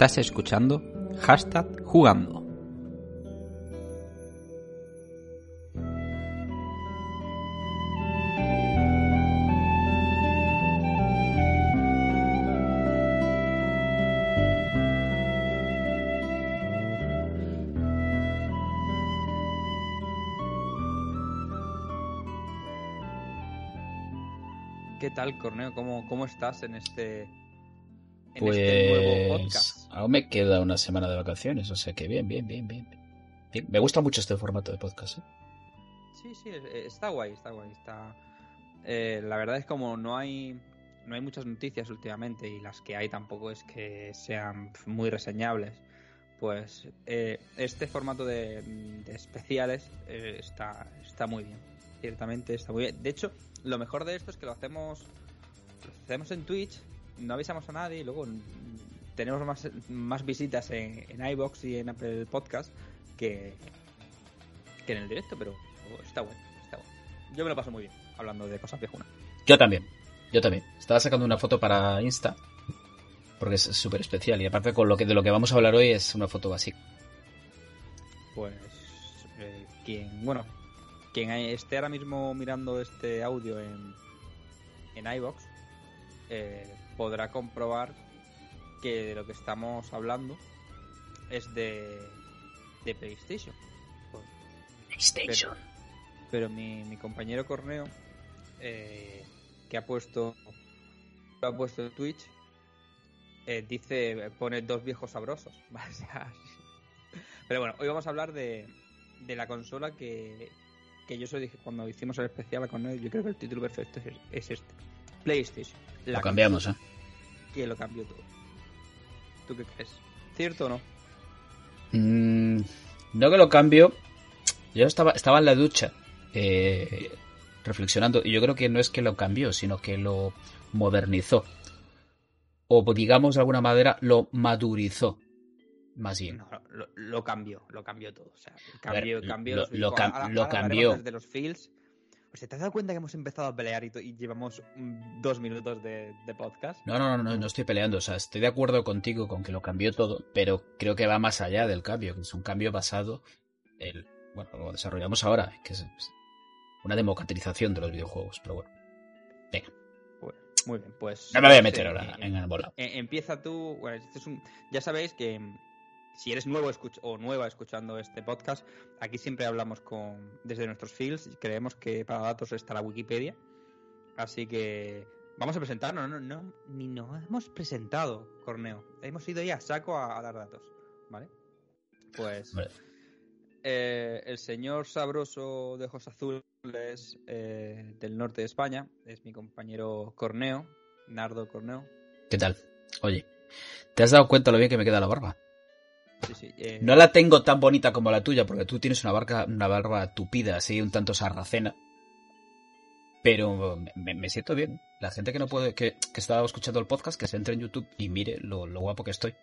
Estás escuchando hashtag jugando. ¿Qué tal, Corneo? ¿Cómo, cómo estás en este, en Pues este nuevo podcast? Aún me queda una semana de vacaciones, o sea que bien, bien, bien, bien. Bien, Me gusta mucho este formato de podcast. ¿eh? Sí, sí, eh, está guay, está guay. Está... eh, la verdad es como no hay no hay muchas noticias últimamente y las que hay tampoco es que sean muy reseñables. Pues eh, este formato de, especiales eh, está, está muy bien. Ciertamente está muy bien. De hecho, lo mejor de esto es que lo hacemos, lo hacemos en Twitch, no avisamos a nadie y luego tenemos más, más visitas en, en iBox y en Apple Podcast que, que en el directo, pero oh, está bueno, está bueno. Yo me lo paso muy bien hablando de cosas viejunas. Yo también, yo también. Estaba sacando una foto para Insta, porque es súper especial. Y aparte con lo que de lo que vamos a hablar hoy es una foto básica. Pues eh, quien, bueno, quien esté ahora mismo mirando este audio en, en iBox eh, podrá comprobar que de lo que estamos hablando es de, de PlayStation. PlayStation. pero mi, mi compañero Corneo eh, que ha puesto lo ha puesto en Twitch eh, dice pone dos viejos sabrosos pero bueno hoy vamos a hablar de, de la consola que, que yo solo dije cuando hicimos el especial con él yo creo que el título perfecto es, es este PlayStation la Lo cambiamos, ¿eh? que lo cambió todo ¿tú qué crees? ¿cierto o no? Mm, no que lo cambio. Yo estaba, estaba en la ducha eh, reflexionando y yo creo que no es que lo cambió, sino que lo modernizó. O digamos de alguna manera lo madurizó. Más bien. No, lo, lo cambió, lo cambió todo. O sea, cambió, ver, cambió lo- los lo feels. cam- Ahora- lo ahora hablaremos cambió. desde los feels. ¿Te has dado cuenta que hemos empezado a pelear y, llevamos dos minutos de, de podcast? No, no, no, no, no estoy peleando. O sea, estoy de acuerdo contigo con que lo cambió todo, pero creo que va más allá del cambio, que es un cambio basado en, bueno, lo desarrollamos ahora, que es una democratización de los videojuegos, pero bueno. Venga, Bueno, muy bien, pues. no me voy a pues, meter ahora eh, en el volado. eh, empieza tú. Bueno, este es un- ya sabéis que si eres nuevo o nueva escuchando este podcast, aquí siempre hablamos con desde nuestros fields. y Creemos que para datos está la Wikipedia. Así que vamos a presentarnos. No, no, no, ni nos hemos presentado, Corneo. Hemos ido ya a saco a, a dar datos. ¿Vale? Pues. Vale. eh, el señor sabroso de ojos azules eh, del norte de España es mi compañero Corneo, Nardo Corneo. ¿Qué tal? Oye, ¿te has dado cuenta lo bien que me queda la barba? Sí, sí, eh, No la tengo tan bonita como la tuya, porque tú tienes una barba, una barba tupida, así un tanto sarracena. Pero me, me siento bien. La gente que no puede, que, que estaba escuchando el podcast, que se entre en YouTube y mire lo, lo guapo que estoy.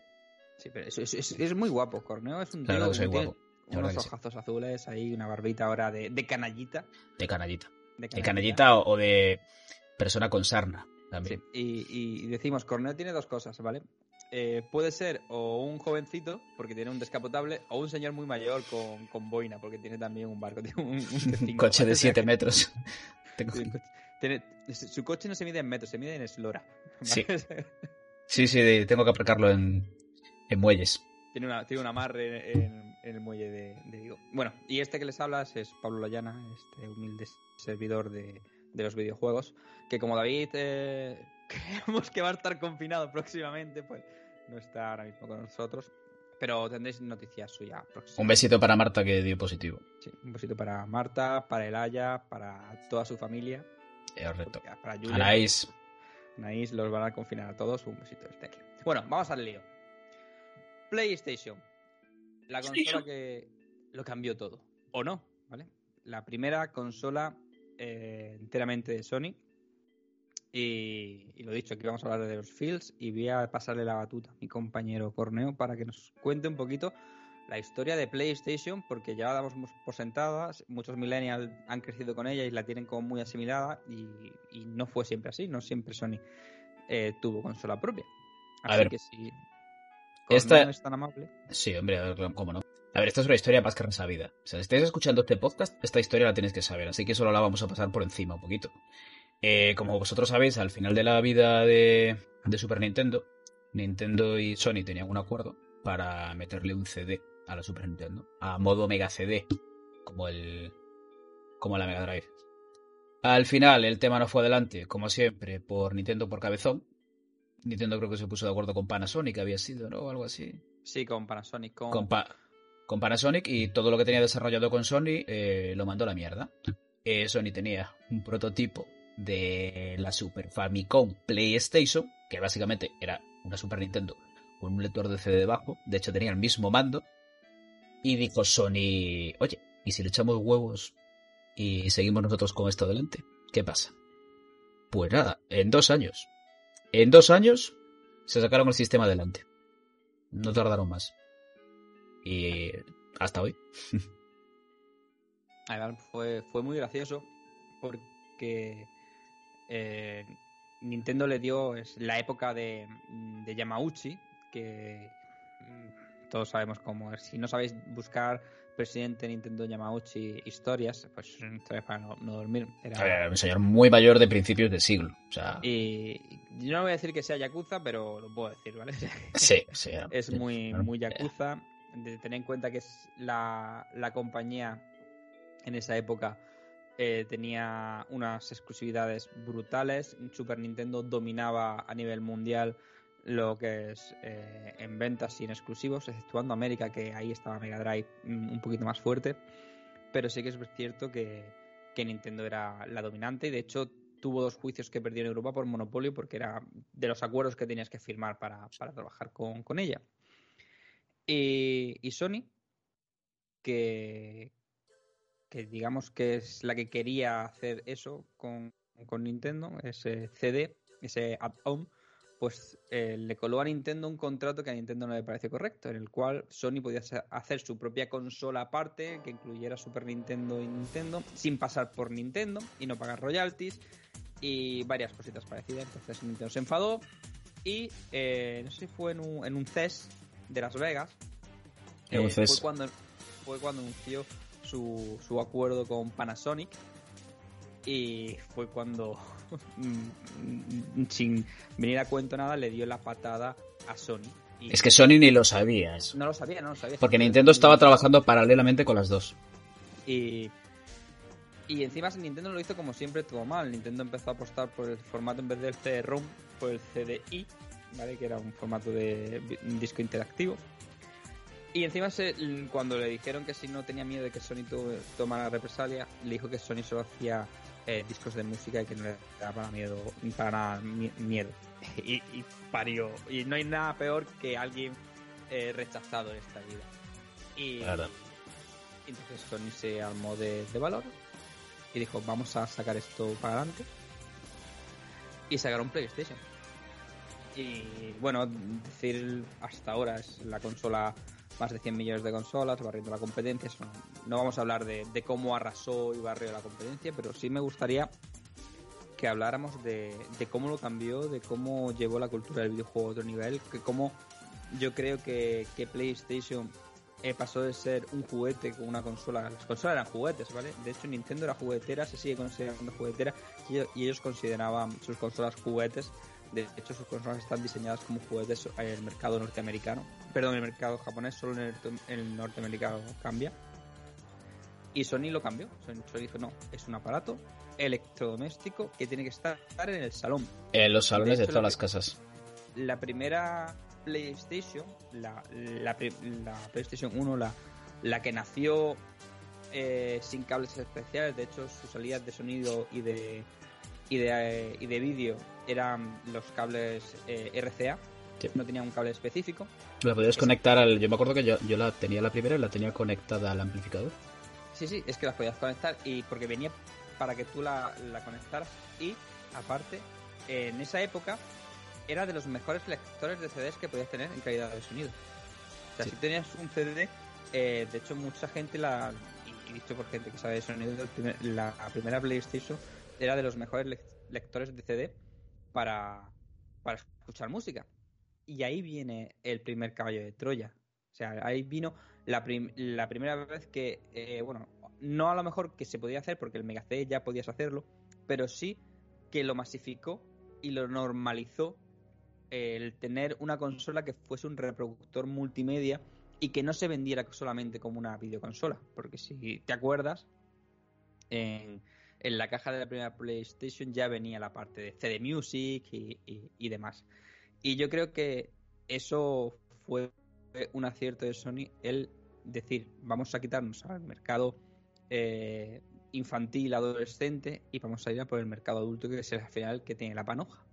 sí, pero es, es- muy guapo, Corneo es un tío que soy guapo. Unos sí. ojazos azules, ahí una barbita ahora de, de canallita. De canallita. De De canallita o, o de persona con sarna. Sí, También. y, y decimos, Corneo tiene dos cosas, ¿vale? Eh, puede ser o un jovencito, porque tiene un descapotable, o un señor muy mayor con, con boina, porque tiene también un barco, tiene un, un Un T5, coche de ¿vale? 7 metros. Tiene- su coche no se mide en metros, se mide en eslora. Sí. Sí, sí, de- tengo que aparcarlo en, en muelles. tiene, una, tiene un amarre en, en el muelle Bueno, y este que les hablas es Pablo Layana, este humilde servidor de, de los videojuegos, que como David eh, creemos que va a estar confinado próximamente, pues no está ahora mismo con nosotros. Pero tendréis noticias suyas próximas. Un besito para Marta que dio positivo. Sí, un besito para Marta, para Elaya, para toda su familia. Es correcto. Para Julia. Anaís. Anaís los van a confinar a todos. Un besito desde aquí. Bueno, vamos al lío. PlayStation. La consola que lo cambió todo. O no, ¿vale? La primera consola eh, enteramente de Sony. Y, y, lo dicho, aquí vamos a hablar de los Fields y voy a pasarle la batuta a mi compañero Corneo para que nos cuente un poquito la historia de PlayStation, porque ya la damos por sentada, muchos millennials han crecido con ella y la tienen como muy asimilada y, y no fue siempre así, no siempre Sony eh, tuvo consola propia. Así a ver, que si esta... no es tan amable. Sí, hombre, a ver, cómo no. A ver, esta es una historia más que resabida. O sea, si estáis escuchando este podcast, esta historia la tenéis que saber, así que solo la vamos a pasar por encima un poquito. Eh, como vosotros sabéis, al final de la vida de, de, Super Nintendo, Nintendo y Sony tenían un acuerdo para meterle un CD a la Super Nintendo, a modo Mega CD, como el como la Mega Drive. Al final el tema no fue adelante, como siempre, por Nintendo por cabezón. Nintendo creo que se puso de acuerdo con Panasonic, había sido, ¿no? Algo así. Sí, con Panasonic. Con, con, pa con Panasonic y todo lo que tenía desarrollado con Sony eh, lo mandó a la mierda. Eh, Sony tenía un prototipo de la Super Famicom PlayStation, que básicamente era una Super Nintendo con un lector de CD debajo, de hecho tenía el mismo mando, y dijo Sony, oye, ¿y si le echamos huevos y seguimos nosotros con esto adelante? ¿Qué pasa? Pues nada, en dos años. En dos años se sacaron el sistema adelante. No tardaron más. Y hasta hoy. fue, fue muy gracioso porque eh, Nintendo le dio es la época de, de Yamauchi, que mm, todos sabemos cómo es. Si no sabéis buscar presidente Nintendo Yamauchi historias, pues historias para no, no dormir. Era... Ver, un señor muy mayor de principios de siglo. O sea... Y yo no voy a decir que sea Yakuza, pero lo puedo decir, ¿vale? Sí, sí. es muy, muy Yakuza. De tener en cuenta que es la, la compañía en esa época eh, tenía unas exclusividades brutales. Super Nintendo dominaba a nivel mundial lo que es eh, en ventas y en exclusivos, exceptuando América, que ahí estaba Mega Drive un poquito más fuerte. Pero sí que es cierto que, que Nintendo era la dominante y de hecho tuvo dos juicios que perdió en Europa por monopolio porque era de los acuerdos que tenías que firmar para, para trabajar con, con ella. Y, y, Sony, que, que digamos que es la que quería hacer eso con, con Nintendo, ese CD, ese add-on, pues eh, le coló a Nintendo un contrato que a Nintendo no le parece correcto, en el cual Sony podía hacer su propia consola aparte, que incluyera Super Nintendo y Nintendo, sin pasar por Nintendo y no pagar royalties y varias cositas parecidas. Entonces Nintendo se enfadó y eh, no sé si fue en un, en un CES de Las Vegas. Eh, fue, cuando, fue cuando anunció su, su acuerdo con Panasonic y fue cuando sin venir a cuento nada le dio la patada a Sony. Y es que Sony ni lo sabía eso. No lo sabía, no lo sabía. Porque Nintendo estaba trabajando paralelamente con las dos. Y, y encima Nintendo lo hizo como siempre todo mal. Nintendo empezó a apostar por el formato en vez del CD-ROM, por el CDI, ¿vale? que era un formato de disco interactivo. Y encima se, cuando le dijeron que si no tenía miedo de que Sony tomara represalia, le dijo que Sony solo hacía eh, discos de música y que no le daba para miedo, para nada miedo. Y, y, parió. Y no hay nada peor que alguien eh, rechazado en esta vida. Y claro. entonces Sony se armó de, de, valor y dijo, vamos a sacar esto para adelante. Y sacaron PlayStation. Y bueno, decir hasta ahora es la consola más de 100 millones de consolas, barriendo la competencia. No, vamos a hablar de, cómo arrasó y barrió la competencia, pero sí me gustaría que habláramos de, cómo lo cambió, de cómo llevó la cultura del videojuego a otro nivel, que cómo yo creo que, PlayStation eh, pasó de ser un juguete con una consola. Las consolas eran juguetes, ¿vale? De hecho, Nintendo era juguetera, se sigue considerando juguetera, y ellos consideraban sus consolas juguetes de hecho, sus consolas están diseñadas como juguetes en el mercado norteamericano. Perdón, en el mercado japonés, solo en el, en el norteamericano cambia. Y Sony lo cambió. Sony dijo, no, es un aparato electrodoméstico que tiene que estar en el salón. En los salones de, todas las casas. La primera PlayStation, la, la, PlayStation 1, la, la que nació eh, sin cables especiales, de hecho su salida de sonido y de y de, eh, y de vídeo eran los cables eh, RCA, no tenía un cable específico. La podías conectar al. Yo me acuerdo que yo, yo la tenía la primera y la tenía conectada al amplificador. Sí, sí, es que las podías conectar y porque venía para que tú la, la conectaras y aparte en esa época era de los mejores lectores de CDs que podías tener en calidad de sonido. O sea, si tenías un CD, eh, de hecho mucha gente la y dicho por gente que sabe de sonido, la primera PlayStation era de los mejores lectores de CD para, para escuchar música. Y ahí viene el primer caballo de Troya. O sea, ahí vino la, la primera vez que, eh, bueno, no a lo mejor que se podía hacer porque el Mega CD ya podías hacerlo, pero sí que lo masificó y lo normalizó el tener una consola que fuese un reproductor multimedia y que no se vendiera solamente como una videoconsola. Porque si te acuerdas, en, en la caja de la primera PlayStation ya venía la parte de CD Music y, demás. Y yo creo que eso fue un acierto de Sony el decir, vamos a quitarnos al mercado eh, infantil, adolescente y vamos a ir a por el mercado adulto que es el final que tiene la panoja.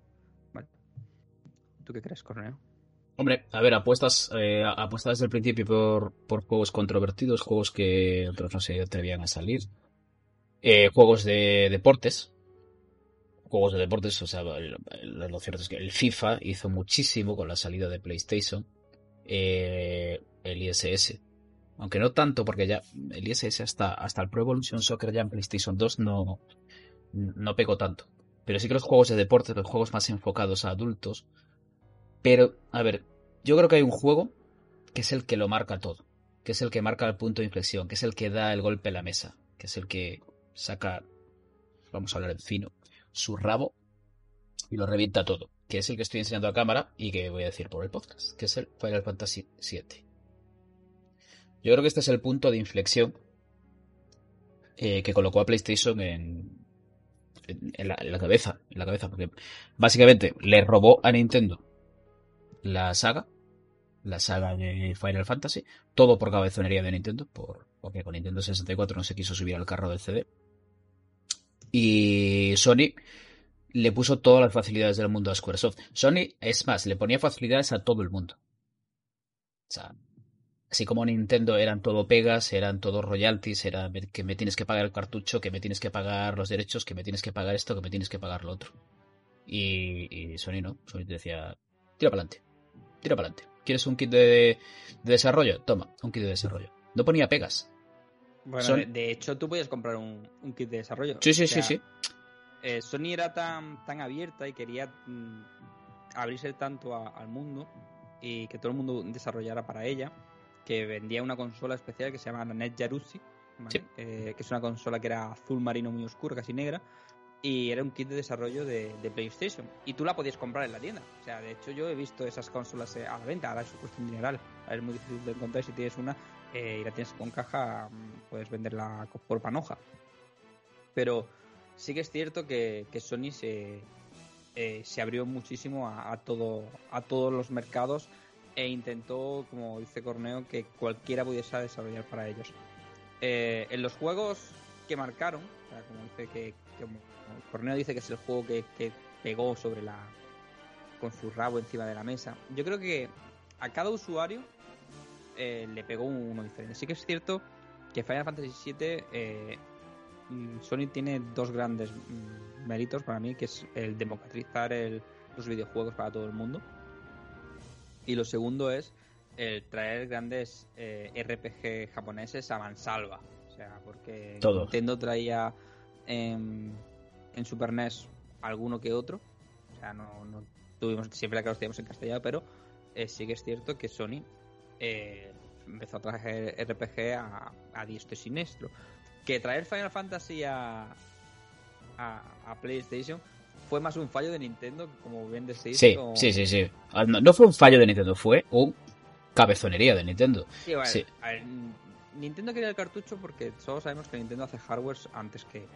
¿Tú qué crees, Corneo? Hombre, a ver, apuestas, eh, apuestas desde el principio por, por juegos controvertidos, juegos que otros no se atrevían a salir. Eh, juegos de deportes. Juegos de deportes, o sea, lo cierto es que el FIFA hizo muchísimo con la salida de PlayStation. Eh, el ISS. Aunque no tanto, porque ya el ISS hasta, hasta el Pro Evolution Soccer ya en PlayStation 2 no, no pegó tanto. Pero sí que los juegos de deportes, los juegos más enfocados a adultos. Pero, a ver, yo creo que hay un juego que es el que lo marca todo. Que es el que marca el punto de inflexión, que es el que da el golpe a la mesa, que es el que saca, vamos a hablar en fino, su rabo y lo revienta todo, que es el que estoy enseñando a cámara y que voy a decir por el podcast, que es el Final Fantasy VII. Yo creo que este es el punto de inflexión eh, que colocó a PlayStation en, en, la, cabeza, en la cabeza, porque básicamente le robó a Nintendo la saga, la saga de Final Fantasy, todo por cabezonería de Nintendo, por, porque con Nintendo 64 no se quiso subir al carro del CD. Y Sony le puso todas las facilidades del mundo a Squaresoft. Sony, es más, le ponía facilidades a todo el mundo. O sea, así como Nintendo eran todo pegas, eran todo royalties, era que me tienes que pagar el cartucho, que me tienes que pagar los derechos, que me tienes que pagar esto, que me tienes que pagar lo otro. Y, Sony no, Sony te decía, tira para adelante, tira para adelante. ¿Quieres un kit de, desarrollo? Toma, un kit de desarrollo. No ponía pegas. Bueno, de hecho, tú podías comprar un, kit de desarrollo. Sí, sí, sí, sí. Eh, Sony era tan, tan abierta y quería mm, abrirse tanto al mundo y que todo el mundo desarrollara para ella que vendía una consola especial que se llama Net Yarusi, eh, que es una consola que era azul marino muy oscuro, casi negra, y era un kit de desarrollo de, PlayStation. Y tú la podías comprar en la tienda. O sea, de hecho yo he visto esas consolas eh, a la venta, ahora es cuestión dineral. Es muy difícil de encontrar si tienes una eh, y la tienes con caja, mm, puedes venderla por panoja. Pero sí que es cierto que, Sony se, eh, se abrió muchísimo a, todo, a todos los mercados e intentó, como dice Corneo, que cualquiera pudiese desarrollar para ellos. en los juegos que marcaron, como dice que, Corneo dice que es el juego que, pegó sobre la con su rabo encima de la mesa. Yo creo que a cada usuario eh, le pegó uno diferente. Sí que es cierto que Final Fantasy VII eh, mm, Sony tiene dos grandes mm, méritos para mí, que es el democratizar los videojuegos para todo el mundo. Y lo segundo es el traer grandes eh, RPG japoneses a mansalva. O sea, porque Nintendo traía en, Super NES alguno que otro. O sea, no, tuvimos siempre que los teníamos en castellano, pero eh, sí que es cierto que Sony eh, empezó a traer RPG a, a diestro y siniestro. Que traer Final Fantasy a, a, PlayStation fue más un fallo de Nintendo, como bien decís. Sí, sí, sí, sí. Ah, no, fue un fallo de Nintendo, fue un cabezonería de Nintendo. Sí, Nintendo quería el cartucho porque todos sabemos que Nintendo hace hardware antes que,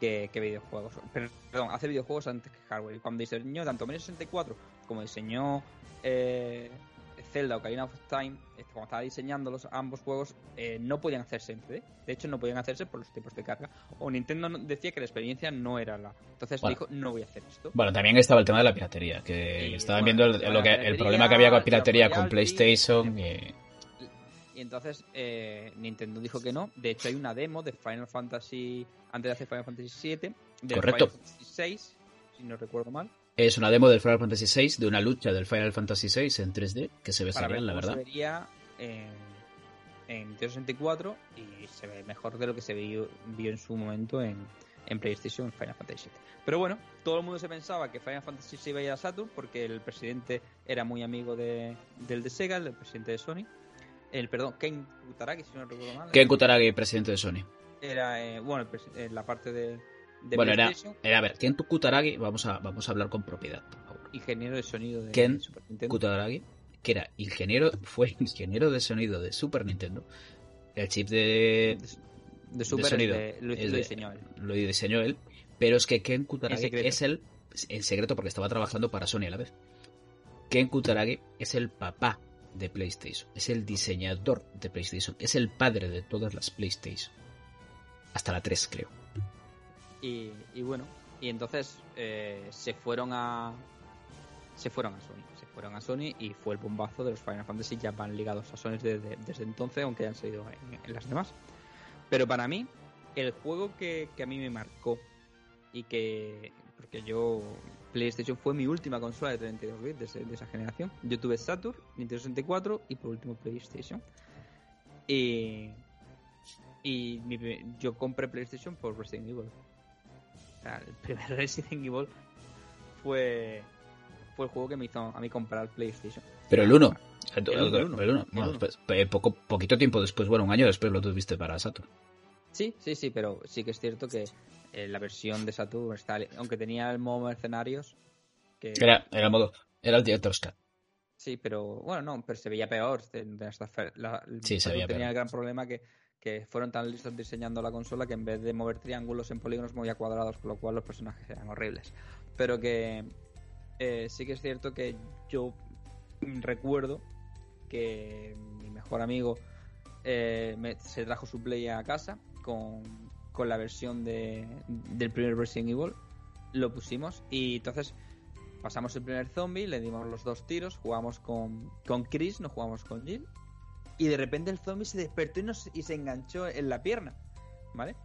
que, que videojuegos. Pero, perdón, hace videojuegos antes que hardware. Y cuando diseñó tanto Mario 64 como diseñó eh, Zelda Ocarina of Time, este, cuando estaba diseñando los ambos juegos, eh, no podían hacerse en CD. De hecho, no podían hacerse por los tiempos de carga. O Nintendo decía que la experiencia no era la. Entonces Bueno. dijo, no voy a hacer esto. Bueno, también estaba el tema de la piratería, que Y, estaban bueno, viendo el, la lo que, el problema que había con los piratería con PlayStation. y- Y entonces eh, Nintendo dijo que no. De hecho, hay una demo de Final Fantasy, antes de hacer Final Fantasy VII, de Correcto. Final Fantasy VI, si no recuerdo mal, Es una demo del Final Fantasy VI, de una lucha del Final Fantasy VI en 3D, que se ve genial, la verdad. se vería en, en Nintendo 64 y se ve mejor de lo que se vio, vio en su momento en, en PlayStation Final Fantasy VII. Pero bueno, todo el mundo se pensaba que Final Fantasy se iba a ir a Saturn porque el presidente era muy amigo de, del de Sega, el presidente de Sony. El, perdón, Ken Kutaragi, si no recuerdo mal. Ken Kutaragi, presidente de Sony. Era, eh, bueno, el eh, la parte de, de bueno, era, era, a ver, Ken Kutaragi, vamos a, vamos a hablar con propiedad, por favor. ingeniero de sonido de Ken Super Nintendo. Kutaragi, que era ingeniero, fue ingeniero de sonido de Super Nintendo. El chip de, de, de Super sonido. de- lo, Es lo diseñó él. lo diseñó él, pero es que Ken Kutaragi es el en secreto porque estaba trabajando para Sony a la vez. Ken Kutaragi es el papá de PlayStation, es el diseñador de PlayStation, es el padre de todas las PlayStation. Hasta la 3, creo. Y, bueno, y entonces eh, se fueron a se fueron a Sony, se fueron a Sony y fue el bombazo de los Final Fantasy ya van ligados a Sony desde, desde entonces, aunque hayan salido en, las demás. Pero para mí, el juego que, que a mí me marcó y que porque yo PlayStation fue mi última consola de 32 bits de, de esa generación. Yo tuve Saturn, Nintendo 64 y por último PlayStation. Y y yo compré PlayStation por Resident Evil. Sea, el primer Resident Evil fue fue el juego que me hizo a mí comprar PlayStation. Pero el 1. El, El uno, el uno. El uno. pues, poco, poquito tiempo después, bueno, un año después lo tuviste para Saturn. Sí, sí, sí, pero sí que es cierto que eh, la versión de Saturn está, aunque tenía el modo mercenarios, que Era, era el modo, era el Director's Cut. sí, pero bueno, no, pero se veía peor. la- el Sí, se veía tenía peor. el gran problema que, que fueron tan listos diseñando la consola que en vez de mover triángulos en polígonos movía cuadrados, con lo cual los personajes eran horribles. Pero que eh, sí que es cierto que yo recuerdo que mi mejor amigo eh, se trajo su play a casa con, con la versión de, del primer Resident Evil. Lo pusimos y entonces pasamos el primer zombie, le dimos los dos tiros, jugamos con, con Chris, no jugamos con Jill. Y de repente el zombie se despertó y, nos- y se enganchó en la pierna, ¿vale?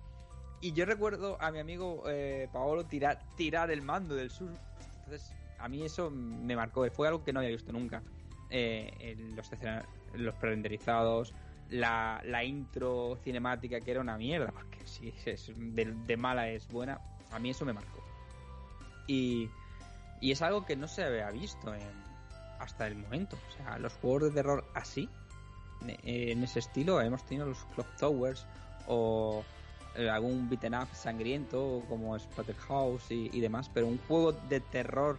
Y yo recuerdo a mi amigo eh, Paolo tirar, tirar el mando del sur. Entonces, a mí eso me marcó. Fue algo que no había visto nunca. Eh, los, los prerenderizados, la, la intro cinemática que era una mierda, porque si es de, de mala es buena, a mí eso me marcó. Y, y es algo que no se había visto en- hasta el momento. O sea, los juegos de terror así, en- en ese estilo, hemos tenido los Clock Towers o eh, algún beaten up sangriento como Splatterhouse y, y demás, pero un juego de terror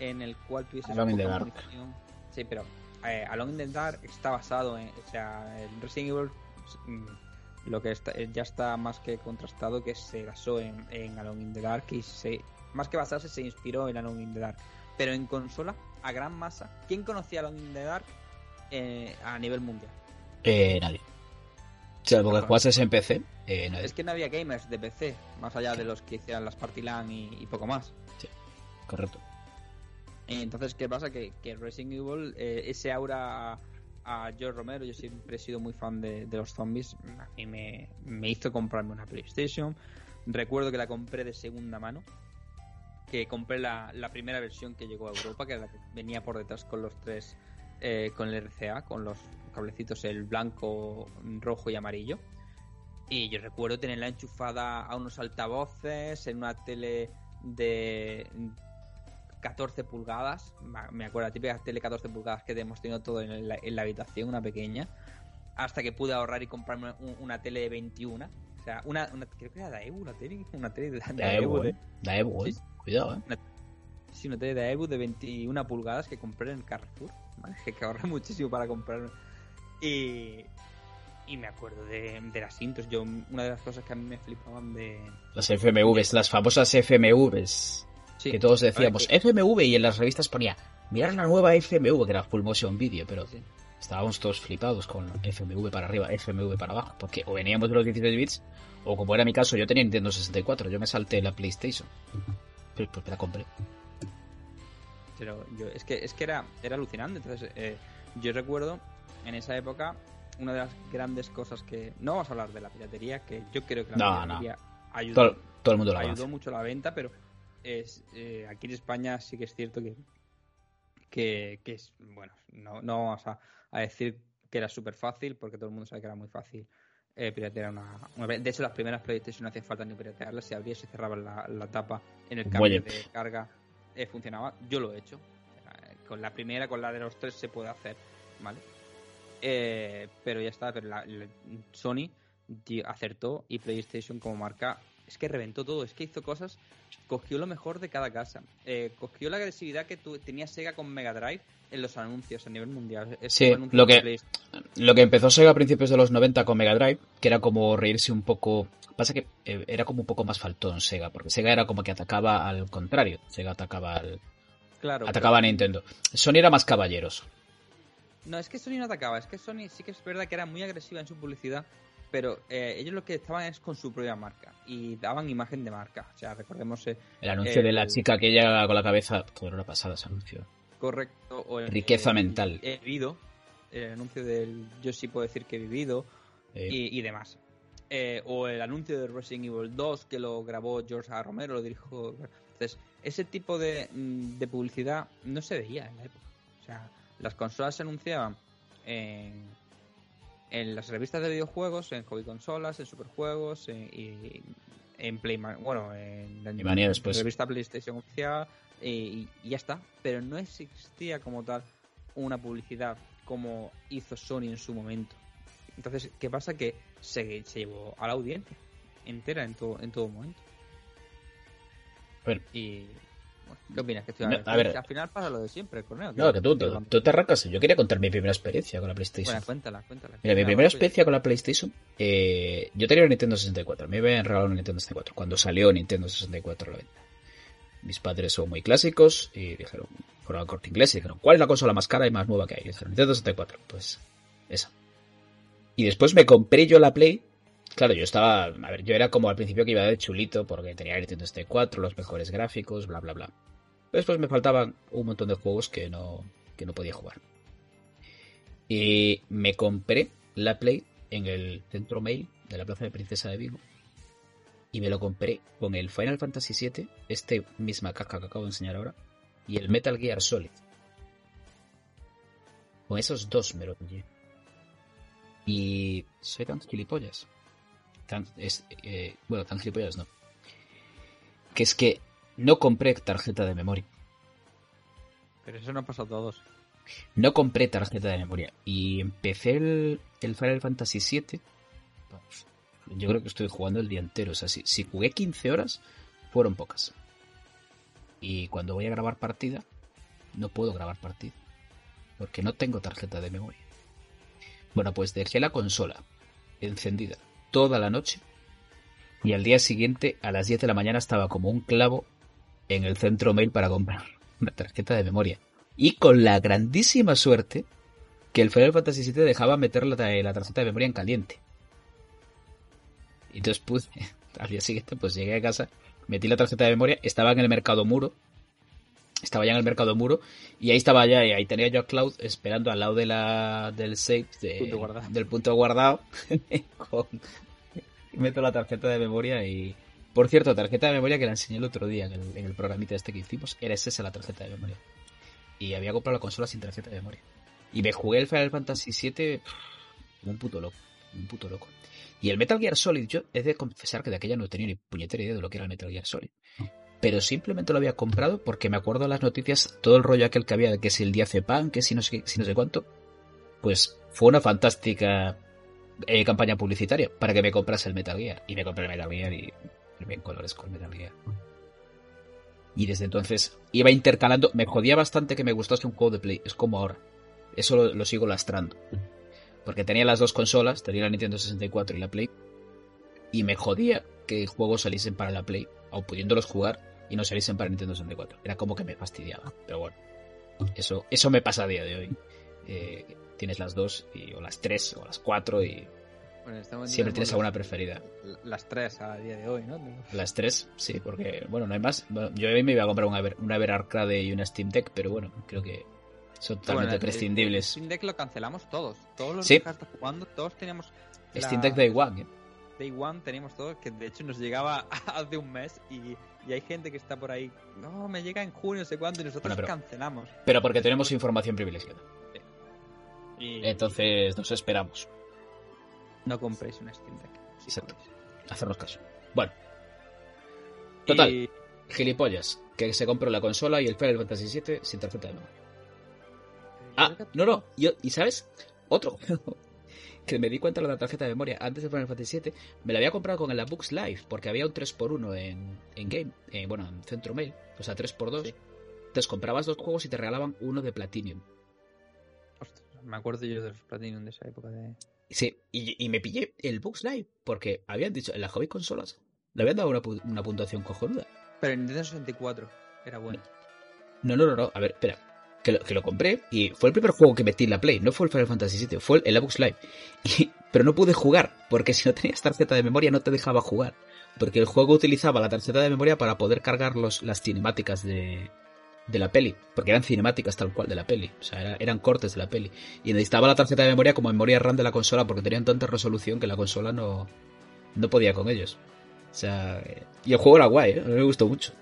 en el cual tuvieses Alone in the Dark. munición. Sí, pero eh, Alone in the Dark está basado en, o sea, el Resident Evil mm, lo que está, eh, ya está más que contrastado que se basó en, en Alone in the Dark y se más que basarse se inspiró en Alone in the Dark, pero en consola a gran masa. ¿Quién conocía Alone in the Dark eh, a nivel mundial? Eh, nadie. O sea, porque Ajá. jugases en PC, eh, nadie. Es que no había gamers de PC, más allá de los que hicieran las Party LAN y, y poco más. Correcto. Eh, Entonces, ¿qué pasa? Que, que Resident Evil, eh, ese aura a, a George Romero, yo siempre he sido muy fan de, de los zombies, a mí me, me hizo comprarme una PlayStation. Recuerdo que la compré de segunda mano, que compré la, la primera versión que llegó a Europa, que era la que venía por detrás con los tres, eh, con el RCA, con los cablecitos, el blanco, rojo y amarillo. Y yo recuerdo tenerla enchufada a unos altavoces en una tele de 14 pulgadas. Me acuerdo, la típica tele 14 pulgadas que hemos tenido todo en la, en la habitación, una pequeña. Hasta que pude ahorrar y comprarme un- una tele de 21. O sea, una, una- creo que era Daewoo la tele. Una tele de, de Da Evo, de-. Da Evo, eh. Sí. Cuidado, eh. Sí, una tele de Daewoo de 21 pulgadas que compré en el Carrefour. ¿vale? Que, que ahorré muchísimo para comprar. Y, y me acuerdo de, de las intros. Yo, una de las cosas que a mí me flipaban de. Las FMVs, las famosas FMVs. Sí, que todos decíamos que- FMV y en las revistas ponía mirar la nueva FMV que era Full Motion Video, pero sí. estábamos todos flipados con FMV para arriba, FMV para abajo, porque o veníamos de los 16 bits o como era mi caso, yo tenía Nintendo 64, yo me salté la PlayStation. Pues, pues me la compré. Pero yo, es que, es que era, era alucinante. Entonces, eh, yo recuerdo en esa época una de las grandes cosas que. No vamos a hablar de la piratería, que yo creo que la No, piratería ayudó, Todo, todo el mundo lo ayudó mucho la venta, pero es eh, aquí en España sí que es cierto que. Que, que es. Bueno, no, no vamos a, a decir que era súper fácil, porque todo el mundo sabe que era muy fácil. Eh, piratear una, una- De hecho, las primeras PlayStation no hacía falta ni piratearlas. Se abría y se cerraba la, la tapa en el cambio Oye. de carga eh, funcionaba. Yo lo he hecho. Con la primera, con la de los tres se puede hacer, ¿vale? Eh, pero ya está. Pero la- Sony acertó y PlayStation como marca es que reventó todo. Es que hizo cosas, cogió lo mejor de cada casa. Eh, cogió la agresividad que tu- tenía Sega con Mega Drive en los anuncios a nivel mundial. Sí, lo que- Lo que empezó Sega a principios de los 90 con Mega Drive, que era como reírse un poco. Pasa que eh, era como un poco más faltón Sega, porque Sega era como que atacaba al contrario. Sega atacaba al. Claro. Atacaba a Nintendo. Sony era más caballeros. No, es que Sony no atacaba, es que Sony sí que es verdad que era muy agresiva en su publicidad, pero eh, ellos lo que estaban es con su propia marca y daban imagen de marca. O sea, recordemos eh, El anuncio Eh, de la chica que llega con la cabeza. Todo era pasada ese anuncio. Correcto. O el, Riqueza el- mental. He vivido, el anuncio del yo sí puedo decir que he vivido Eh, y, y demás. Eh, o el anuncio de Resident Evil 2 que lo grabó George A. Romero, lo dirigió. Entonces, ese tipo de, mm, de publicidad no se veía en la época. O sea, las consolas se anunciaban en, en las revistas de videojuegos, en hobby consolas, en superjuegos, en, y en Playman, bueno, en la Y Manía después. revista PlayStation oficial y, y ya está. Pero no existía como tal una publicidad como hizo Sony en su momento. Entonces, ¿qué pasa? Que se, se llevó a la audiencia entera en todo, en todo momento. Bueno. Y. Bueno, ¿Qué opinas? Que estoy No, a ver. Al final pasa lo de siempre, Corneo. No, que tú, tú, tú te arrancas. Yo quería contar mi primera experiencia con la PlayStation. Bueno, cuéntala, cuéntala. Mira, mi primera experiencia con la PlayStation, eh, yo tenía una Nintendo 64. A mí me habían regalado una Nintendo 64 cuando salió Nintendo 64 a la venta. Mis padres son muy clásicos y dijeron, fueron al corte inglés y dijeron, ¿cuál es la consola más cara y más nueva que hay? Y dijeron, Nintendo 64. Pues, esa. Y después me compré yo la Play. Claro, yo estaba, a ver, yo era como al principio que iba de chulito porque tenía la Nintendo 64, los mejores gráficos, bla, bla, bla. Después me faltaban un montón de juegos que no, que no podía jugar. Y me compré la Play en el centro mail de la Plaza de Princesa de Vigo. Y me lo compré con el Final Fantasy VII, este misma caja que acabo de enseñar ahora, y el Metal Gear Solid. Con esos dos me lo pillé. Y soy tan gilipollas. Tan, es, eh, bueno, tan gilipollas no. Que es que no compré tarjeta de memoria. Pero eso no pasa a todos. No compré tarjeta de memoria. Y empecé el, el Final Fantasy VII. pues, Yo creo que estoy jugando el día entero. O sea, si, si jugué 15 horas, fueron pocas. Y cuando voy a grabar partida, no puedo grabar partida. Porque no tengo tarjeta de memoria. Bueno, pues dejé la consola encendida toda la noche. Y al día siguiente, a las 10 de la mañana, estaba como un clavo en el centro mail para comprar una tarjeta de memoria. Y con la grandísima suerte que el Final Fantasy VII dejaba meter la, la tarjeta de memoria en caliente. Y entonces pude, al día siguiente, pues llegué a casa, metí la tarjeta de memoria, estaba en el mercado muro, estaba ya en el mercado muro, y ahí estaba ya, y ahí tenía yo a Cloud esperando al lado de la, del save, de- Punto guardado. del punto guardado, con- meto la tarjeta de memoria y... Por cierto, tarjeta de memoria que la enseñé el otro día en el, en el programita este que hicimos, era esa la tarjeta de memoria. Y había comprado la consola sin tarjeta de memoria. Y me jugué el Final Fantasy VII como un puto loco, un puto loco. Y el Metal Gear Solid, yo he de confesar que de aquella no tenía ni puñetera idea de lo que era el Metal Gear Solid. Pero simplemente lo había comprado porque me acuerdo de las noticias, todo el rollo aquel que había de que si el día pan, que si no sé, si no sé cuánto. Pues fue una fantástica eh, campaña publicitaria para que me comprase el Metal Gear. Y me compré el Metal Gear y me en colores con Metal Gear. Y desde entonces iba intercalando. Me jodía bastante que me gustase un juego de Play. Es como ahora. Eso lo, lo sigo lastrando. Porque tenía las dos consolas, tenía la Nintendo 64 y la Play. Y me jodía que juegos saliesen para la Play, o pudiéndolos jugar, y no saliesen para Nintendo 64. Era como que me fastidiaba. Pero bueno, eso, eso me pasa a día de hoy. Eh, tienes las dos, y, o las tres, o las cuatro, y Bueno, siempre tienes alguna preferida. Las tres a día de hoy, ¿no? Las tres, sí, porque, bueno, no hay más. Bueno, yo hoy me iba a comprar una, una Ever Arcade y una Steam Deck, pero bueno, creo que son totalmente Bueno, prescindibles. El Steam Deck lo cancelamos todos. Todos los Sí. que jugando, todos teníamos. la- Steam Deck Day One, ¿eh? Day One teníamos todos, que de hecho nos llegaba hace un mes y, y hay gente que está por ahí. No, me llega en junio, no sé cuándo, y nosotros Bueno, pero- cancelamos. pero porque tenemos información privilegiada. Y Entonces nos esperamos. no compréis un Steam Deck. si Exacto. Hacernos caso. Bueno, Total. Y- gilipollas, que se compró la consola y el Final Fantasy VII sin tarjeta de memoria. Ah, no, no, yo, ¿y sabes? Otro juego que me di cuenta de la tarjeta de memoria antes de Final Fantasy VII, me la había comprado con el Books Live, porque había un 3x1 en, en Game, eh, bueno, en Centro Mail, o sea, 3x2. Sí. Entonces comprabas dos juegos y te regalaban uno de Platinum. Ostras, me acuerdo yo de los Platinum de esa época de. Sí, y, y me pillé el Books Live, porque habían dicho, en las hobby consolas, le habían dado una, una puntuación cojonuda. Pero en Nintendo 64 era bueno. No, no, no, no, a ver, espera. Que lo, que lo compré y fue el primer juego que metí en la Play, no fue el Final Fantasy VII, fue el, Abux Live. Pero no pude jugar, porque si no tenías tarjeta de memoria no te dejaba jugar. Porque el juego utilizaba la tarjeta de memoria para poder cargar los, las cinemáticas de, de la peli. Porque eran cinemáticas tal cual de la peli. O sea, era- eran cortes de la peli. Y necesitaba la tarjeta de memoria como memoria RAM de la consola porque tenían tanta resolución que la consola no, no podía con ellos. O sea, eh, y el juego era guay, ¿eh? Me gustó mucho.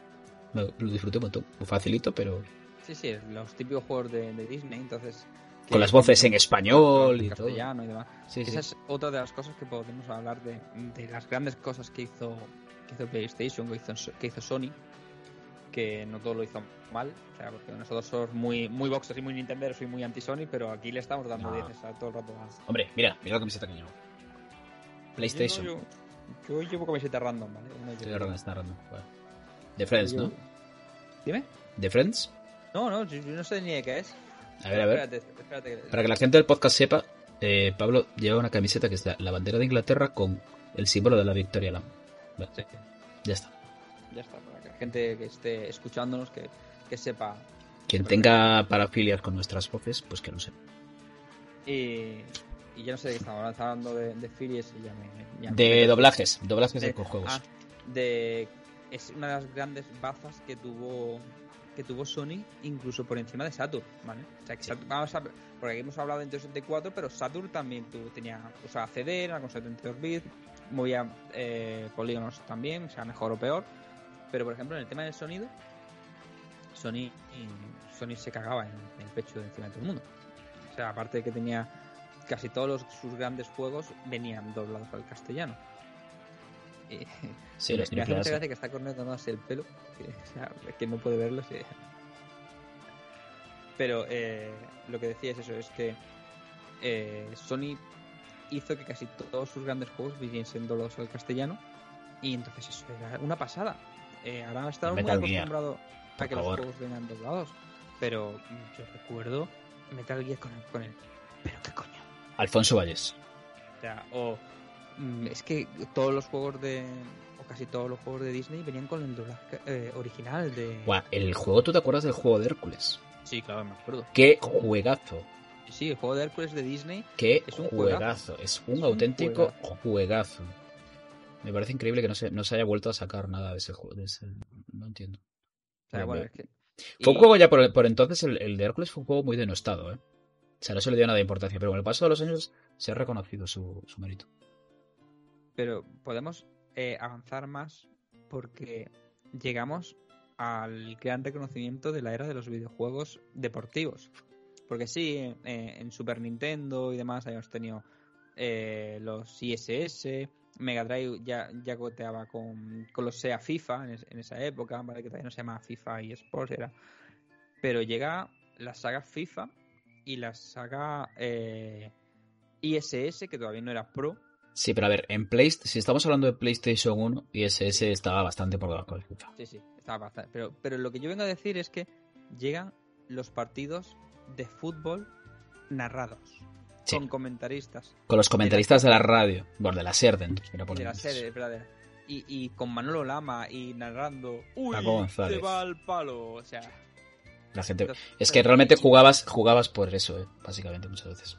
Lo disfruté un montón. Facilito, pero Sí, sí, los típicos juegos de, de Disney, entonces. con las voces en español y todo. y demás. Sí, sí. Esa es otra de las cosas que podemos hablar de, de las grandes cosas que hizo, que hizo PlayStation, que hizo, que hizo Sony, que no todo lo hizo mal, o sea, porque nosotros somos muy, muy boxers y muy nintenderos y muy anti-Sony, pero aquí le estamos dando No. 10 a todo el rato a... Hombre, mira, mira la camiseta que llevo. PlayStation. Yo, yo, yo llevo camiseta random, ¿vale? Una Sí, verdad, está random. The Friends, yo- ¿no? Dime. The Friends. No, no, yo, no sé ni de qué es. A ver, a ver. Espérate, espérate. que- Para que la gente del podcast sepa, eh, Pablo lleva una camiseta que es la, la bandera de Inglaterra con el símbolo de la Victoria Lam. Vale, Sí, ya está. ya está, para que la gente que esté escuchándonos que, que sepa Quien tenga parafilias con nuestras voces, pues que no sé. Y, y ya no sé de qué estamos hablando, hablando de, de Furious y ya me... ya me- De doblajes, doblajes de de- juegos. ah, de es una de las grandes bazas que tuvo que tuvo Sony incluso por encima de Saturn, ¿vale? O sea, que Sí. Saturn- vamos a porque aquí hemos hablado de Nintendo 64, pero Saturn también tuvo, tenía, usaba CD, era con 72 bits, movía eh, polígonos también, o sea, mejor o peor. Pero por ejemplo, en el tema del sonido, Sony, Sony se cagaba en, el pecho de encima de todo el mundo. O sea, aparte de que tenía casi todos los- sus grandes juegos venían doblados al castellano. Sí, me, los me hace mucha gracia que está cornetándose el pelo. Que, o sea, que no puede verlo. sí. Pero eh, lo que decía es eso: es que eh, Sony hizo que casi todos sus grandes juegos viniesen doblados al castellano. Y entonces eso era una pasada. Eh, ahora estamos muy Gear, acostumbrados a que favor. los juegos vengan doblados. Pero yo recuerdo Metal Gear con el, con el. Pero qué coño. Alfonso Valles. O sea, o es que todos los juegos de o casi todos los juegos de Disney venían con el doblaje eh, original de Buah, el juego, ¿tú te acuerdas del juego de Hércules? Sí, claro, me acuerdo. ¡Qué juegazo! Sí, el juego de Hércules de Disney ¡Qué Es un juegazo! Es un auténtico juegazo. Me parece increíble que no se, no se haya vuelto a sacar nada de ese juego. De ese, no entiendo. o sea, Bueno, bueno, es que Fue un juego ya por, por entonces, el, el de Hércules fue un juego muy denostado, ¿eh? O sea, no se le dio nada de importancia, pero con el paso de los años se ha reconocido su, su mérito. Pero podemos eh, avanzar más porque llegamos al gran reconocimiento de la era de los videojuegos deportivos. Porque sí, eh, en Super Nintendo y demás habíamos tenido eh, los ISS, Mega Drive ya, ya con, con los SEA FIFA en, es- en esa época, ¿vale? que todavía no se llama FIFA y Sports, era. Pero llega la saga FIFA y la saga eh, ISS, que todavía no era Pro, Sí, pero a ver, en Play, si estamos hablando de PlayStation 1, ISS estaba bastante por debajo del FIFA. Sí, sí, estaba bastante. Pero, pero lo que yo vengo a decir es que llegan los partidos de fútbol narrados. Sí. con comentaristas. Con los comentaristas de la radio. Bueno, de la SER, de entonces, por de la serie, verdadera. Y, y con Manolo Lama y narrando. ¡Uy! Se va al palo. O sea. La gente... entonces- Es que realmente jugabas, jugabas por eso, eh, básicamente, muchas veces.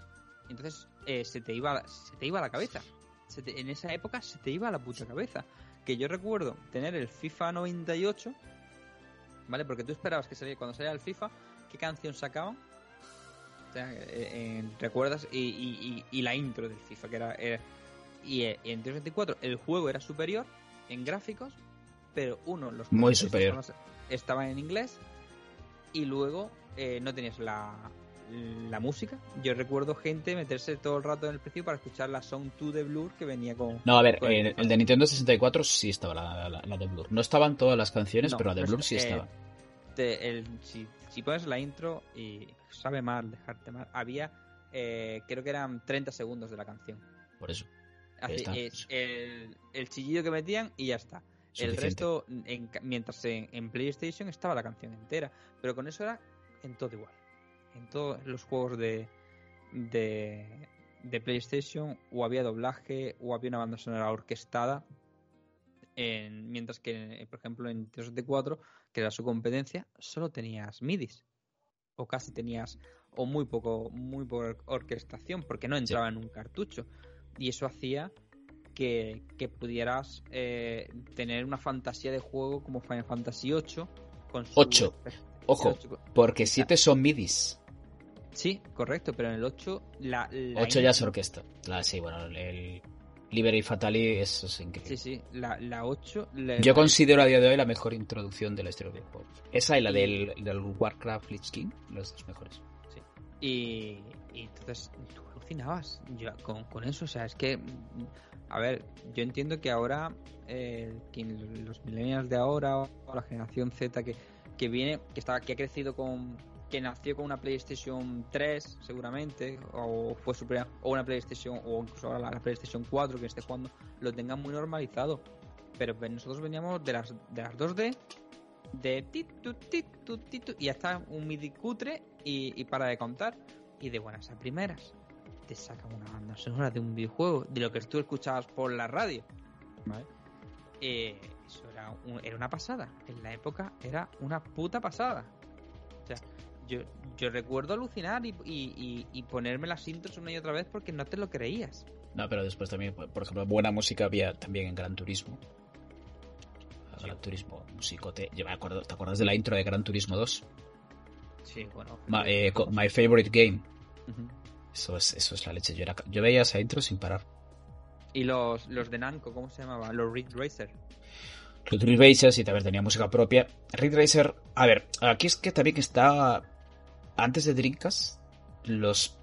Entonces eh, se, te iba, se te iba a la cabeza. Se te- en esa época se te iba a la puta cabeza. Que yo recuerdo tener el FIFA 98, ¿vale? Porque tú esperabas que saliera, cuando salía el FIFA, ¿qué canción sacaban? O sea, eh, eh, ¿recuerdas? Y, y- y- y la intro del FIFA, que era... era- y eh, en 324 el juego era superior en gráficos, pero uno, los Muy superior. estaban en inglés y luego eh, no tenías la, la música. Yo recuerdo gente meterse todo el rato en el principio para escuchar la Song 2 de Blur que venía con... No, a ver, con en el de Nintendo 64 sí estaba la, la- la de Blur. No estaban todas las canciones, No, pero la de Blur sí eh, estaba. te- el- si, si pones la intro y sabe mal, dejarte mal, había, eh, creo que eran 30 segundos de la canción. Por eso. Así, está. es el, el chillido que metían y ya está. El resto, en mientras en, en PlayStation estaba la canción entera. Pero con eso era en todo igual. En todos los juegos de, de, de PlayStation o había doblaje o había una banda sonora orquestada. En- mientras que, por ejemplo, en 364, que era su competencia, solo tenías midis. O casi tenías, o muy poco, muy poca orquestación, porque no entraba en un cartucho. Y eso hacía que, que pudieras eh, tener una fantasía de juego como Final Fantasy VIII. Con su Ocho. Ojo. ocho- Porque 7 son midis. Sí, correcto, pero en el 8 la, la 8 ya es orquesta. La, sí, bueno, el Liberty Fatali eso es increíble. Sí, sí, la, la 8 le- Yo considero a día de hoy la mejor introducción de la historia del juego. Esa y la del, del Warcraft Lich King, las dos mejores. Y, y entonces tú alucinabas yo, con, con eso. O sea, es que, mm, a ver, yo entiendo que ahora eh, los millennials de ahora o la generación Z que, que viene, que está, que ha crecido con, que nació con una PlayStation 3 seguramente, o fue superior, o una PlayStation, o incluso ahora la, la PlayStation 4 que esté jugando, lo tengan muy normalizado. Pero pues, nosotros veníamos de las, de las 2D, de titu, y ya está un MIDI cutre y, y para de contar. Y de buenas a primeras, te sacan una banda sonora de un videojuego, de lo que tú escuchabas por la radio. ¿vale? Eh, eso era, un- era una pasada. En la época era una puta pasada. Yo, yo recuerdo alucinar y, y- ponerme las intros una y otra vez porque no te lo creías. No, pero después también, por ejemplo, buena música había también en Gran Turismo. Gran Turismo, musicote. Yo me acuerdo, ¿te acuerdas de la intro de Gran Turismo 2? Sí, bueno. Ma- eh, my favorite game. Eso es, eso es la leche. Yo, era, yo veía esa intro sin parar. Y los, los de Namco, ¿cómo se llamaban? Los Ridge Racer. Los Ridge Racers y también tenía música propia. Ridge Racer, a ver, aquí es que también está antes de Dreamcast los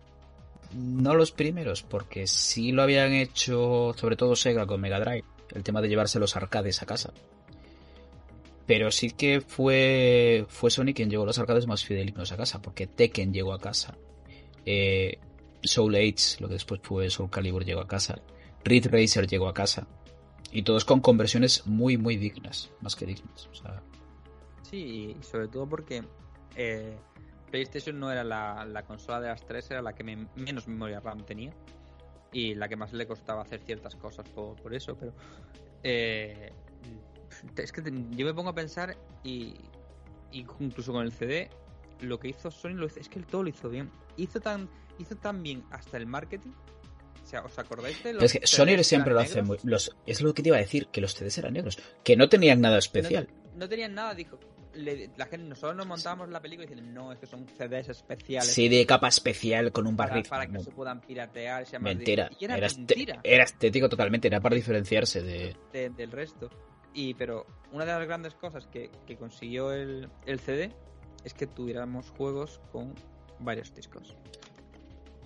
no los primeros, porque sí lo habían hecho sobre todo Sega con Mega Drive, el tema de llevarse los arcades a casa. Pero sí que fue fue Sony quien llevó los arcades más fidelignos a casa, porque Tekken llegó a casa. Eh, Soul Age, lo que después fue Soul Calibur, llegó a casa. Ridge Racer llegó a casa. Y todos con conversiones muy, muy dignas. Más que dignas. Sí, y sobre todo porque eh, PlayStation no era la, la consola de las tres, era la que me- menos memoria RAM tenía y la que más le costaba hacer ciertas cosas por, por eso, pero eh, es que te- yo me pongo a pensar y, y incluso con el CD lo que hizo Sony lo hizo- es que el todo lo hizo bien, hizo tan hizo tan bien hasta el marketing. O sea, ¿os acordáis de los pero es que Sony siempre lo hace muy. Los, es lo que te iba a decir, que los CDs eran negros. Que no tenían nada especial. No, no tenían nada, dijo. Le- la gente, nosotros nos montábamos la película y diciendo, no, es que son CDs especiales. Sí, de capa especial con un para, barril. para que No, se puedan piratear. más mentira. Y era, Era, mentira era estético totalmente. Era para diferenciarse de. de- del resto. Y pero una de las grandes cosas que, que consiguió el, el CD es que tuviéramos juegos con varios discos.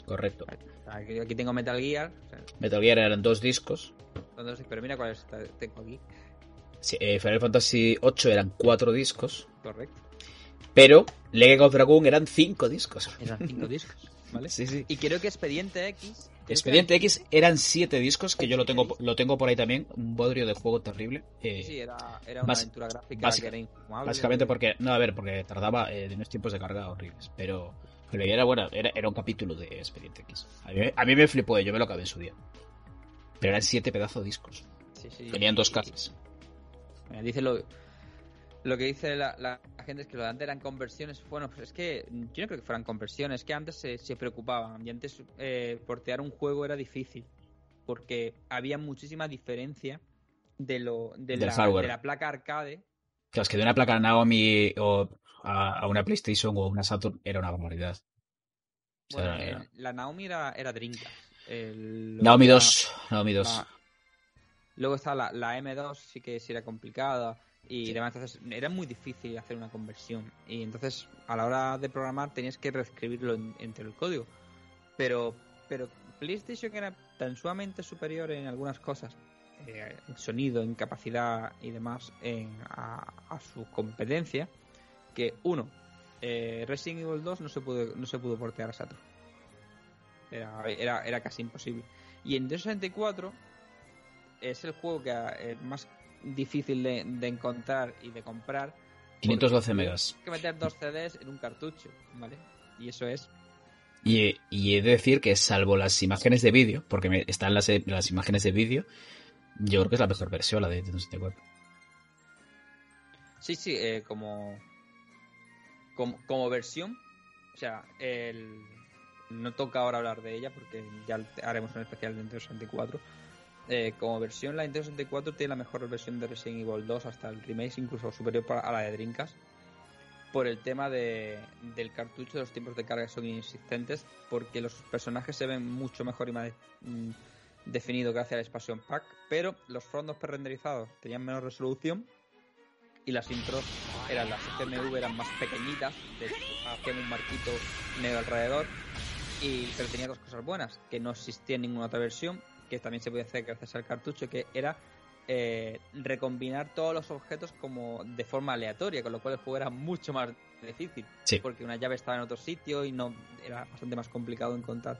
Correcto. Aquí tengo Metal Gear, o sea, Metal Gear eran dos discos. pero mira cuáles tengo aquí. Eh, Final Fantasy VIII eran cuatro discos. Correcto. Pero Legend of Dragon eran cinco discos. Eran cinco discos, ¿vale? Sí, sí. Y creo que Expediente X. Expediente X eran siete discos, que yo lo tengo, lo tengo por ahí también. Un bodrio de juego terrible. Eh, Sí, era, era una aventura gráfica básica- que era. Básicamente porque, no, a ver, porque tardaba eh, de unos tiempos de carga horribles. Pero Pero era bueno, era, era un capítulo de Expediente X. A mí, a mí me flipó, yo me lo acabé en su día. Pero eran siete pedazos de discos. Sí, sí. Tenían dos casas. Mira, dice lo, lo que dice la, la gente es que lo de antes eran conversiones. Bueno, pues es que yo no creo que fueran conversiones, es que antes se, se preocupaban y antes eh, portear un juego era difícil porque había muchísima diferencia de lo de, Del la, de la placa arcade. Claro, es que de una placa Naomi o a, a una PlayStation o una Saturn era una barbaridad. O sea, Bueno, era- eh, la Naomi era, era Dreamcast. El- lo Naomi era 2. Naomi 2. Luego está la, la M2, sí que sí era complicada y Sí. demás. Entonces era muy difícil hacer una conversión. Y entonces a la hora de programar tenías que reescribirlo en- entre el código. Pero, pero PlayStation era tan sumamente superior en algunas cosas. eh, en sonido, en capacidad y demás en, a, a su competencia. Que uno, eh, Resident Evil 2 no se pudo, no se pudo portear a Saturn. Era, era, era casi imposible. Y en 264 es el juego que es más difícil de, de encontrar y de comprar. porque 512 tienes megas. que meter dos CDs en un cartucho, ¿vale? Y eso es. Y, y he de decir que salvo las imágenes de vídeo, porque me- están las, las imágenes de vídeo, yo creo que es la mejor versión, la de 264. Sí, sí, eh, como, como. Como versión. O sea, el. No toca ahora hablar de ella porque ya haremos un especial de Nintendo 64. Eh, como versión, la Nintendo 64 tiene la mejor versión de Resident Evil 2 hasta el remake, incluso superior a la de Dreamcast. Por el tema de, del cartucho, los tiempos de carga son inexistentes, porque los personajes se ven mucho mejor y más mm, definidos gracias al Expansion Pack, pero los fondos prerenderizados tenían menos resolución y las intros eran las FMV eran más pequeñitas, hacían un marquito negro alrededor, y pero tenía dos cosas buenas, que no existía en ninguna otra versión, que también se podía hacer gracias al cartucho, que era eh, recombinar todos los objetos como de forma aleatoria, con lo cual el juego era mucho más difícil, Sí. porque una llave estaba en otro sitio y no era bastante más complicado encontrar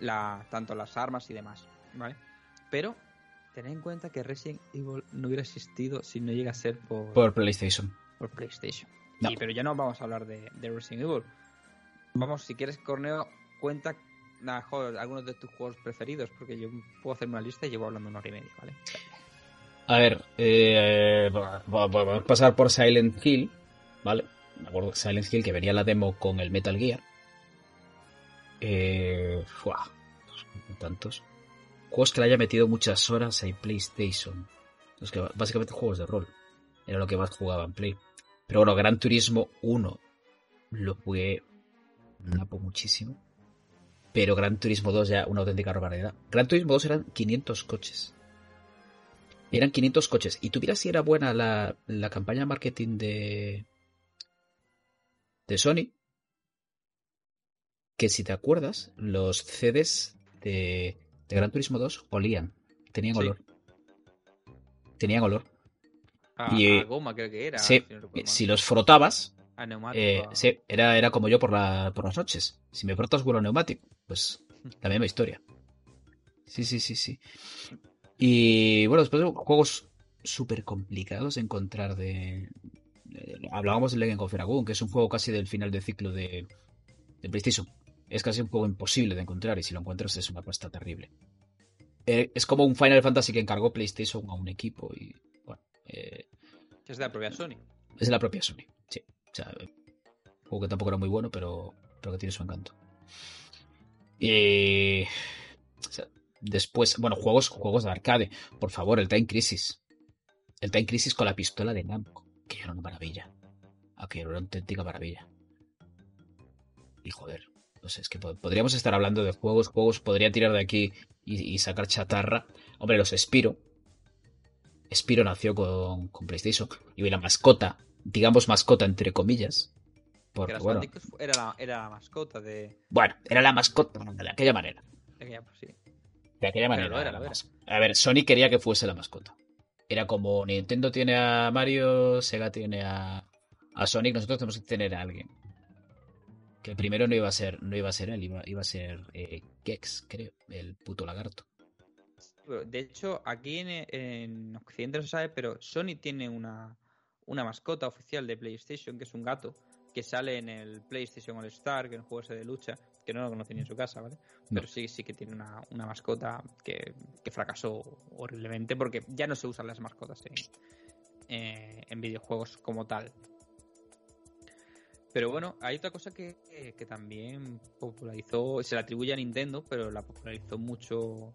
la, tanto las armas y demás, ¿vale? Pero tened en cuenta que Resident Evil no hubiera existido si no llega a ser por, Por PlayStation. por PlayStation. No. Y- pero ya no vamos a hablar de, de Resident Evil. Vamos, si quieres, Corneo, cuenta nada, joder, algunos de tus juegos preferidos, porque yo puedo hacerme una lista y llevo hablando una hora y media, ¿vale? A ver, eh, a pasar por Silent Hill, ¿vale? Me acuerdo de Silent Hill que venía la demo con el Metal Gear. Eh, tantos. Juegos que le haya metido muchas horas en PlayStation. Los que básicamente juegos de rol. Era lo que más jugaba en Play. Pero bueno, Gran Turismo 1 lo jugué napo muchísimo. Pero Gran Turismo 2 ya una auténtica barbaridad. Gran Turismo 2 eran 500 coches. Eran 500 coches. Y tuviera si era buena la, la campaña de marketing de, de Sony. Que si te acuerdas, los CDs de, de Gran Turismo 2 olían. Tenían Sí. olor. Tenían olor. Y, a goma creo que era. sí, si los frotabas, eh, sí, era, era como yo por, la, por las noches. Si me frotas vuelo neumático, pues la misma historia. Sí, sí, sí, sí. Y bueno, después juegos súper complicados de encontrar de... Hablábamos de Legend of Dragon, que es un juego casi del final de ciclo de, de PlayStation. Es casi un juego imposible de encontrar y si lo encuentras es una apuesta terrible. Eh, es como un Final Fantasy que encargó PlayStation a un equipo y bueno, eh, es de la propia Sony. es de la propia Sony. Sí. O sea, un juego que tampoco era muy bueno, pero, pero que tiene su encanto. Sea, después, bueno, juegos, juegos de arcade. Por favor, el Time Crisis. El Time Crisis con la pistola de Namco. Que era una maravilla. Ah, que era una auténtica maravilla. Y joder. No sé, es que pod- podríamos estar hablando de juegos, juegos, podría tirar de aquí y, y sacar chatarra. Hombre, los Spiro. Spiro nació con, con PlayStation. Y la mascota, digamos mascota entre comillas. Porque, bueno, era la, era la mascota de, bueno, era la mascota de aquella manera. de aquella, pues sí. De aquella manera. lo era, la lo era. mas- A ver, Sony quería que fuese la mascota. Era como Nintendo tiene a Mario, Sega tiene a, a Sonic, nosotros tenemos que tener a alguien. Que el primero no iba a ser, no iba a ser él, iba, iba a ser eh, Gex, creo, el puto lagarto. De hecho, aquí en, en Occidente no se sabe, pero Sony tiene una, una mascota oficial de PlayStation, que es un gato, que sale en el PlayStation All Star, que es un juego ese de lucha, que no lo conocí ni en su casa, ¿vale? Pero sí, sí que tiene una, una mascota que, que, fracasó horriblemente porque ya no se usan las mascotas en, eh, en videojuegos como tal. Pero bueno, hay otra cosa que, que, también popularizó, se la atribuye a Nintendo, pero la popularizó mucho,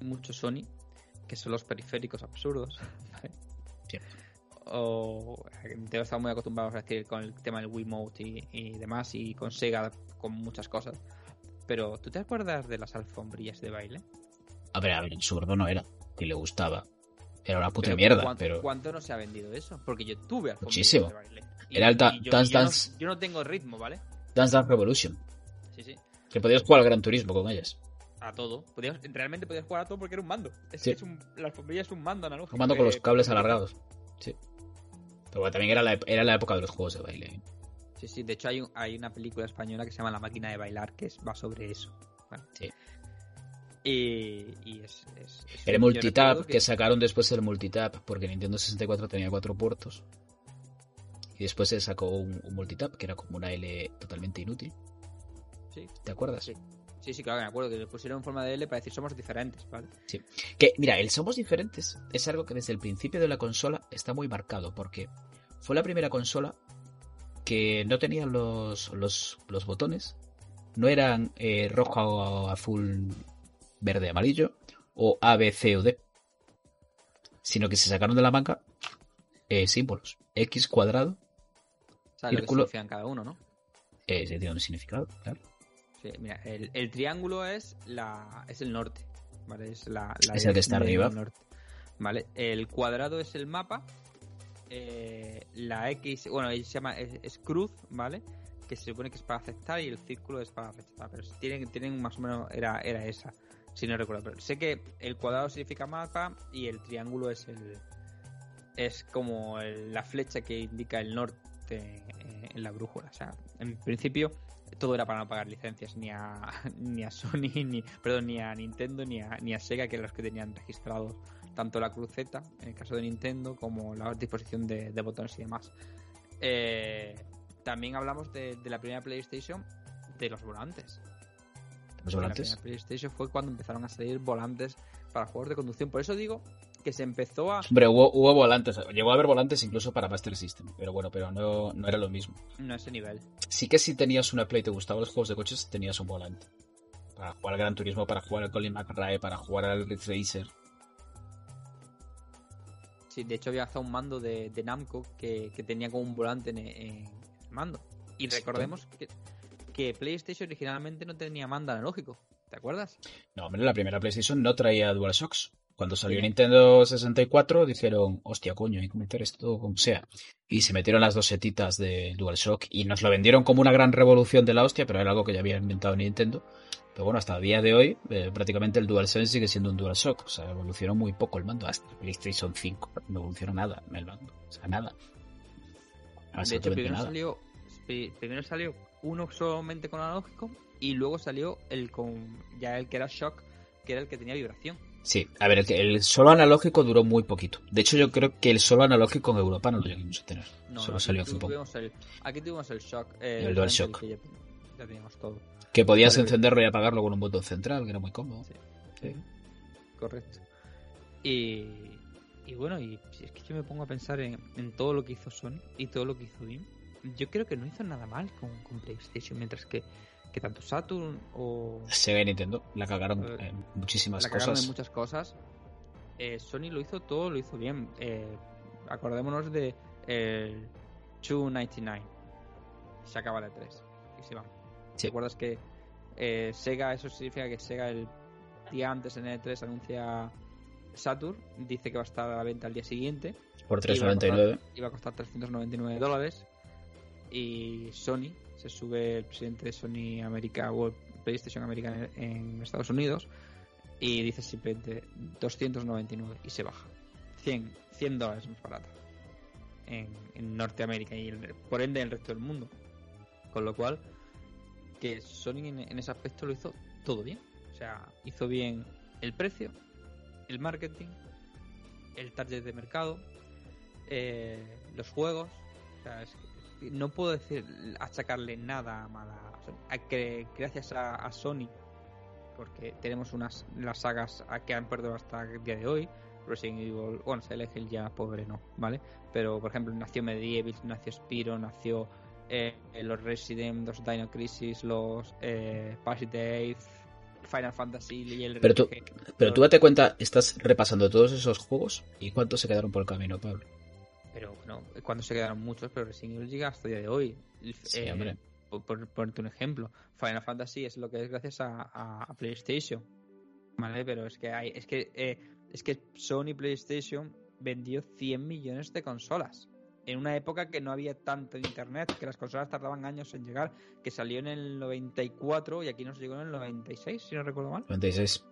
mucho Sony, que son los periféricos absurdos. ¿vale? O Nintendo está muy acostumbrado a decir con el tema del Wiimote y, y demás, y con Sega con muchas cosas. Pero, ¿tú te acuerdas de las alfombrillas de baile? A ver, a ver, su gordo no era, y le gustaba. Era una puta mierda, ¿cuánto, pero. ¿Cuánto no se ha vendido eso? Porque yo tuve alfombrillas Muchísimo. de baile. Era el yo, Dance yo no- Dance. yo no tengo ritmo, ¿vale? Dance Dance Revolution. Sí, sí. Que podías jugar al Gran Turismo con ellas. A todo. Podías, realmente podías jugar a todo porque era un mando. Es Sí. que es un, la alfombrilla es un mando analógico. Jugando con que- los cables alargados. Sí. Pero bueno, también era la, era la época de los juegos de baile. Sí, sí. De hecho, hay, un- hay una película española que se llama La máquina de bailar que es, va sobre eso. ¿vale? Sí. Y, y es, es- es- El multitap, que... sacaron después el multitap, porque Nintendo 64 tenía cuatro puertos. Y después se sacó un, un multitap, que era como una L totalmente inútil. Sí, ¿Te acuerdas? Sí. Sí, sí, claro que me acuerdo. Que le pusieron en forma de L para decir somos diferentes, ¿vale? Que, mira, el Somos Diferentes es algo que desde el principio de la consola está muy marcado, porque fue la primera consola que no tenía los, los, los botones, no eran eh, rojo, azul, verde, amarillo, o A, B, C o D, sino que se sacaron de la manga eh, símbolos. X cuadrado, O sea, lo que Círculo. cada uno, ¿no? eh, tiene un significado, claro. Sí, mira, el, el triángulo es la es el norte, ¿vale? Es la, la Es el que está arriba. norte, ¿vale? El cuadrado es el mapa, eh, la X, bueno, se llama, es, es cruz, ¿vale? Que se supone que es para aceptar y el círculo es para rechazar, pero tienen, tienen más o menos, era, era esa, si no recuerdo, pero sé que el cuadrado significa mapa y el triángulo es el es como el- la flecha que indica el norte eh, en la brújula, o sea, en principio todo era para no pagar licencias ni a ni a Sony ni perdón ni a Nintendo ni a, ni a Sega que eran los que tenían registrados tanto la cruceta en el caso de Nintendo como la disposición de, de botones y demás. Eh, también hablamos de, de la primera PlayStation de los volantes. Los la volantes. primera PlayStation fue cuando empezaron a salir volantes para juegos de conducción. Por eso digo que se empezó a Hombre, hubo, hubo volantes, llegó a haber volantes incluso para Master System, pero bueno, pero no, no era lo mismo. no a ese nivel Sí que si tenías una Play y te gustaban los juegos de coches, tenías un volante. Para jugar al Gran Turismo, para jugar al Colin McRae, para jugar al Ridge Racer. Sí, de hecho había hasta un mando de, de Namco que, que tenía como un volante en, en el mando. Y Sí. recordemos que, que PlayStation originalmente no tenía mando analógico. ¿Te acuerdas? No, hombre, la primera PlayStation no traía DualShocks. Cuando salió. Nintendo 64 dijeron, hostia, coño, hay que meter esto como sea. Y se metieron las dos setitas de DualShock y nos lo vendieron como una gran revolución de la hostia, pero era algo que ya había inventado Nintendo. Pero bueno, hasta el día de hoy, eh, prácticamente el DualSense sigue siendo un DualShock. O sea, evolucionó muy poco el mando. Hasta el PlayStation 5 no evolucionó nada el mando. O sea, nada. de hecho, primero nada. salió, pri- primero salió uno solamente con analógico y luego salió el con ya el que era shock, que era el que tenía vibración. Sí, a ver, el, solo analógico duró muy poquito. De hecho, yo creo que el solo analógico en Europa no lo llegamos a tener. No, solo no, salió hace poco. el, aquí tuvimos el shock. eh, El DualShock. que Ya, ya teníamos todo. Que podías encenderlo y apagarlo con un botón central, que era muy cómodo. Sí. Sí. Correcto. Y, y bueno, y si es que yo me pongo a pensar en, en todo lo que hizo Sony y todo lo que hizo BIM, yo creo que no hizo nada mal con, con PlayStation, mientras que, que tanto Saturn o Sega y Nintendo la cagaron Eh, en muchísimas la cagaron cosas. en muchas cosas, eh, Sony lo hizo todo, lo hizo bien. Eh, acordémonos de el 299. Se acaba la 3 y se van. Sí. ¿Te acuerdas que eh, Sega, eso significa que Sega el día antes en E3 anuncia Saturn, dice que va a estar a la venta al día siguiente, Por iba a 3.99. iba a costar 399 dólares y Sony, se sube el presidente de Sony América o PlayStation América en, Estados Unidos y dice simplemente 299 y se baja. 100, 100 dólares más barata en, en Norteamérica y el- por ende en el resto del mundo. Con lo cual que Sony en, ese aspecto lo hizo todo bien. O sea hizo bien el precio el marketing el target de mercado eh, los juegos. O sea, es, no puedo decir achacarle nada a mala. o sea, a que gracias a, a Sony, porque tenemos unas las sagas a que han perdido hasta el día de hoy. Resident Evil, bueno, Silent Hill ya pobre no, ¿vale? Pero por ejemplo nació Medieval, nació Spiro, nació eh, los Resident, los Dino Crisis, los eh, Parasite Final Fantasy y el Pero tú, pero tú date cuenta, estás repasando todos esos juegos y cuántos se quedaron por el camino, Pablo. Bueno, cuando se quedaron muchos, pero Resident Evil llega hasta el día de hoy. Sí, Eh, hombre. por, por ponerte un ejemplo, Final Fantasy es lo que es gracias a, a- a PlayStation. ¿Vale? Pero es que hay, es que eh, es que Sony PlayStation vendió 100 millones de consolas. En una época que no había tanto internet, que las consolas tardaban años en llegar, que salió en el 94 y aquí nos llegó en el 96, si no recuerdo mal, 96.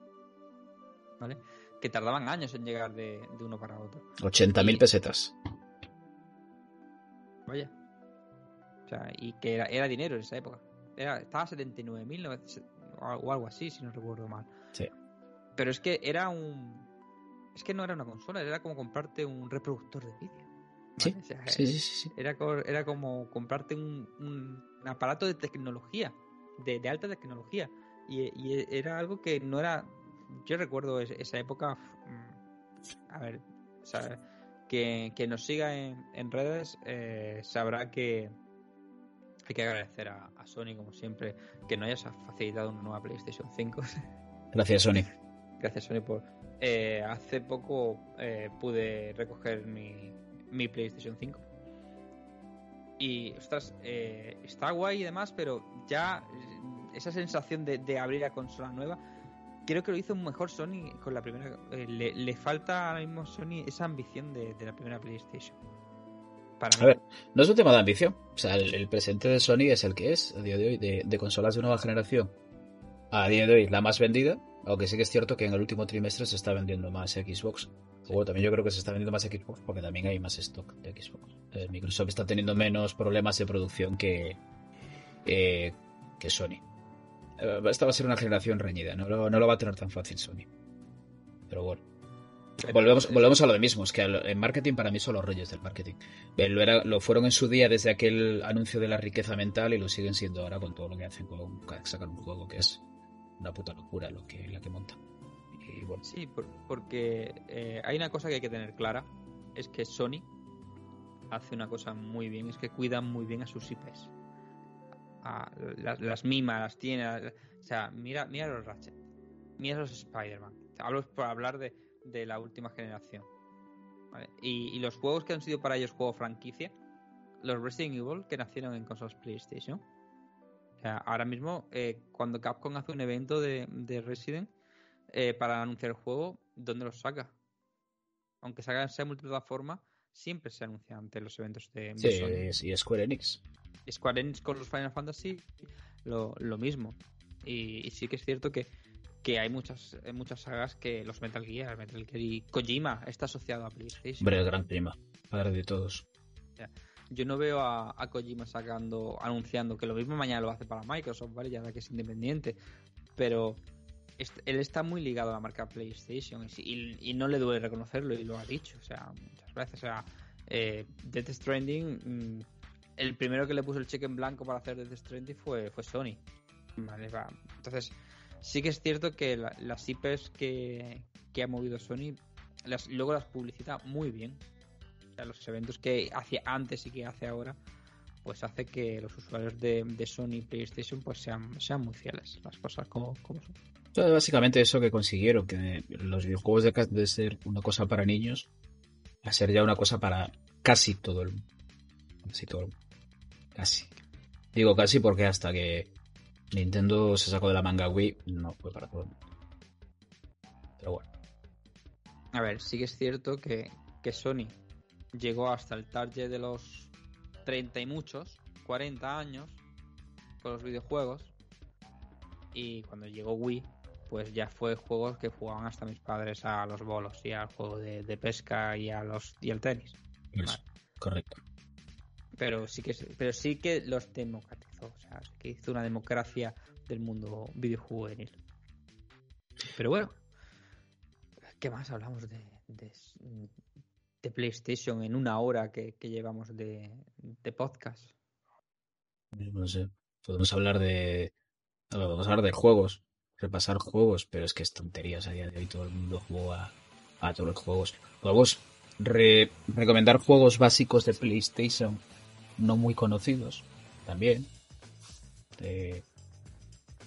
¿vale? Que tardaban años en llegar de, de uno para otro. 80.000 Y- pesetas. Vaya. O sea, y que era, era dinero en esa época. Era, estaba a 79.000 o algo así, si no recuerdo mal. Sí. Pero es que era un... Es que no era una consola, era como comprarte un reproductor de vídeo. Sí, ¿vale? O sea, Sí, sí, sí. sí. Era, era como comprarte un, un aparato de tecnología, de, de alta tecnología. Y, y era algo que no era... Yo recuerdo es- esa época... mm, A ver, o sea, que, que nos siga en, en redes eh, sabrá que hay que agradecer a, a Sony, como siempre, que no hayas facilitado una nueva PlayStation 5. Gracias, Sony. Gracias, Sony, por... eh, hace poco eh, pude recoger mi, mi PlayStation 5. Y, ostras, eh, está guay y demás, pero ya esa sensación de, de abrir a consola nueva, creo que lo hizo mejor Sony con la primera. eh, le, le falta ahora mismo Sony esa ambición de, de la primera PlayStation. Para mí. A ver, no es un tema de ambición. O sea, el, el presente de Sony es el que es a día de hoy, de, de consolas de nueva generación. A día de hoy, la más vendida. Aunque sí que es cierto que en el último trimestre se está vendiendo más Xbox. Bueno, también yo creo que se está vendiendo más Xbox porque también hay más stock de Xbox. Eh, Microsoft está teniendo menos problemas de producción que, eh, que Sony. Eh, esta va a ser una generación reñida, no lo, no lo va a tener tan fácil Sony. Pero bueno. Volvemos, volvemos a lo de mismo, es que en marketing para mí son los reyes del marketing. Lo, era- lo fueron en su día desde aquel anuncio de la riqueza mental y lo siguen siendo ahora con todo lo que hacen con sacar un juego que es una puta locura lo que, la que montan. Y bueno, Sí, por- porque eh, hay una cosa que hay que tener clara, es que Sony hace una cosa muy bien, es que cuida muy bien a sus IPs. A- las, las mima, las tiene, las- o sea, mira, mira los Ratchet, mira los Spider-Man. Hablo por hablar de, de la última generación. ¿vale? Y, y los juegos que han sido para ellos juego franquicia, los Resident Evil que nacieron en consolas PlayStation. O sea, ahora mismo, eh, cuando Capcom hace un evento de, de Resident, eh, para anunciar el juego, ¿dónde los saca? Aunque salga sea multiplataforma, siempre se anuncia ante los eventos de, sí, y Square Enix. Square Enix con los Final Fantasy, lo, lo mismo. Y, y sí que es cierto que, que hay muchas hay muchas sagas que los Metal Gear, Metal Gear y Kojima está asociado a PlayStation. Hombre, el gran prima, padre de todos. Yo no veo a, a Kojima sacando, anunciando que lo mismo mañana lo hace para Microsoft, ¿vale? Ya que es independiente. Pero est- él está muy ligado a la marca PlayStation y- y no le duele reconocerlo y lo ha dicho, o sea, muchas veces. O sea, eh, Death Stranding, mm, el primero que le puso el cheque en blanco para hacer Death Stranding fue, fue Sony. Vale, va. Entonces, sí que es cierto que la- las IPs que, que ha movido Sony las, luego las publicita muy bien. O sea, los eventos que hace antes y que hace ahora, pues hace que los usuarios de, de Sony y PlayStation pues sean, sean muy fieles. Las cosas como, como son. Entonces, básicamente eso que consiguieron, que los videojuegos de, ca- de ser una cosa para niños a ser ya una cosa para casi todo el mundo. Casi todo el mundo. Casi. Digo casi porque hasta que Nintendo se sacó de la manga Wii, no fue para todo el mundo. Pero bueno. A ver, sí que es cierto que, que Sony llegó hasta el target de los 30 y muchos, 40 años, con los videojuegos. Y cuando llegó Wii, pues ya fue juegos que jugaban hasta mis padres a los bolos y al juego de, de pesca y a los y al tenis. Eso, Vale. Correcto. Pero sí que pero sí que los democratizó, o sea, que hizo una democracia del mundo videojuvenil. Pero bueno, ¿qué más hablamos de, de PlayStation en una hora que, llevamos de, de podcast. No sé. Podemos hablar de. Podemos hablar de juegos. Repasar juegos, pero es que es tonterías a día de hoy. Todo el mundo juega a todos los juegos. Re- recomendar juegos básicos de PlayStation no muy conocidos también.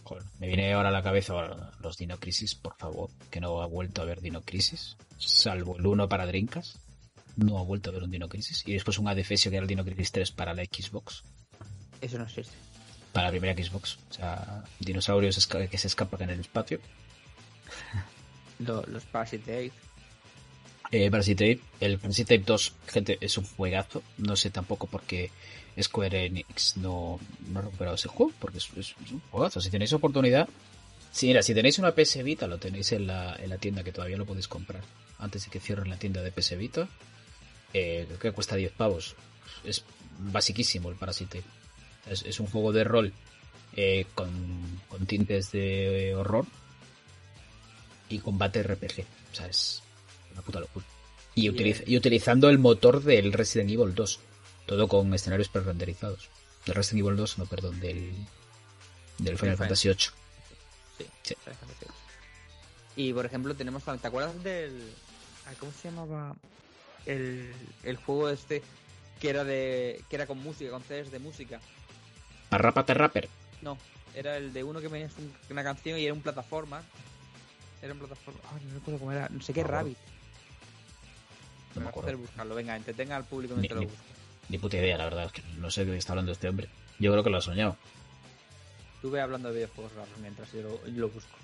Joder, me viene ahora a la cabeza ahora los Dino Crisis, por favor, que no ha vuelto a ver Dino Crisis, salvo el 1 para Drinkas. No ha vuelto a ver un Dino Crisis. Y después un Adefesio que era el Dino Crisis 3 para la Xbox. Eso no existe. Para la primera Xbox. O sea, dinosaurios que se escapan en el espacio. Lo- los Parasite. Eh, Eve. El Parasite Eve 2, gente, es un juegazo. No sé tampoco por qué Square Enix no, no ha recuperado ese juego, porque es, un juegazo. Si tenéis oportunidad, sí, mira, si tenéis una PS Vita, lo tenéis en la, en la tienda que todavía lo podéis comprar. Antes de que cierren la tienda de PS Vita, eh, que cuesta 10 pavos. Es basiquísimo el Parasite. Es, es un juego de rol eh, con tintes de horror y combate RPG. O sea, es una puta locura. Y, Bien. utiliza- y utilizando el motor del Resident Evil 2. Todo con escenarios pre-renderizados. Del Resident Evil 2, no, perdón, del, del Final Final Fantasy 8. Sí, Sí. VIII. Y por ejemplo, tenemos. ¿Te acuerdas del. ¿Cómo se llamaba? El, el juego este que era de que era con música, con CDs de música. Parrapate Rapper. No, era el de uno que venías un- una canción y era un plataforma. Era un plataforma. Ay, no recuerdo cómo era. No sé qué. Rabbit. No me acuerdo. buscarlo. Venga, entretenga al público Ni- mientras lo ni- busco. Ni puta idea, la verdad. Es que no sé de qué está hablando este hombre. Yo creo que lo ha soñado. Estuve hablando de videojuegos raros mientras yo lo, busco.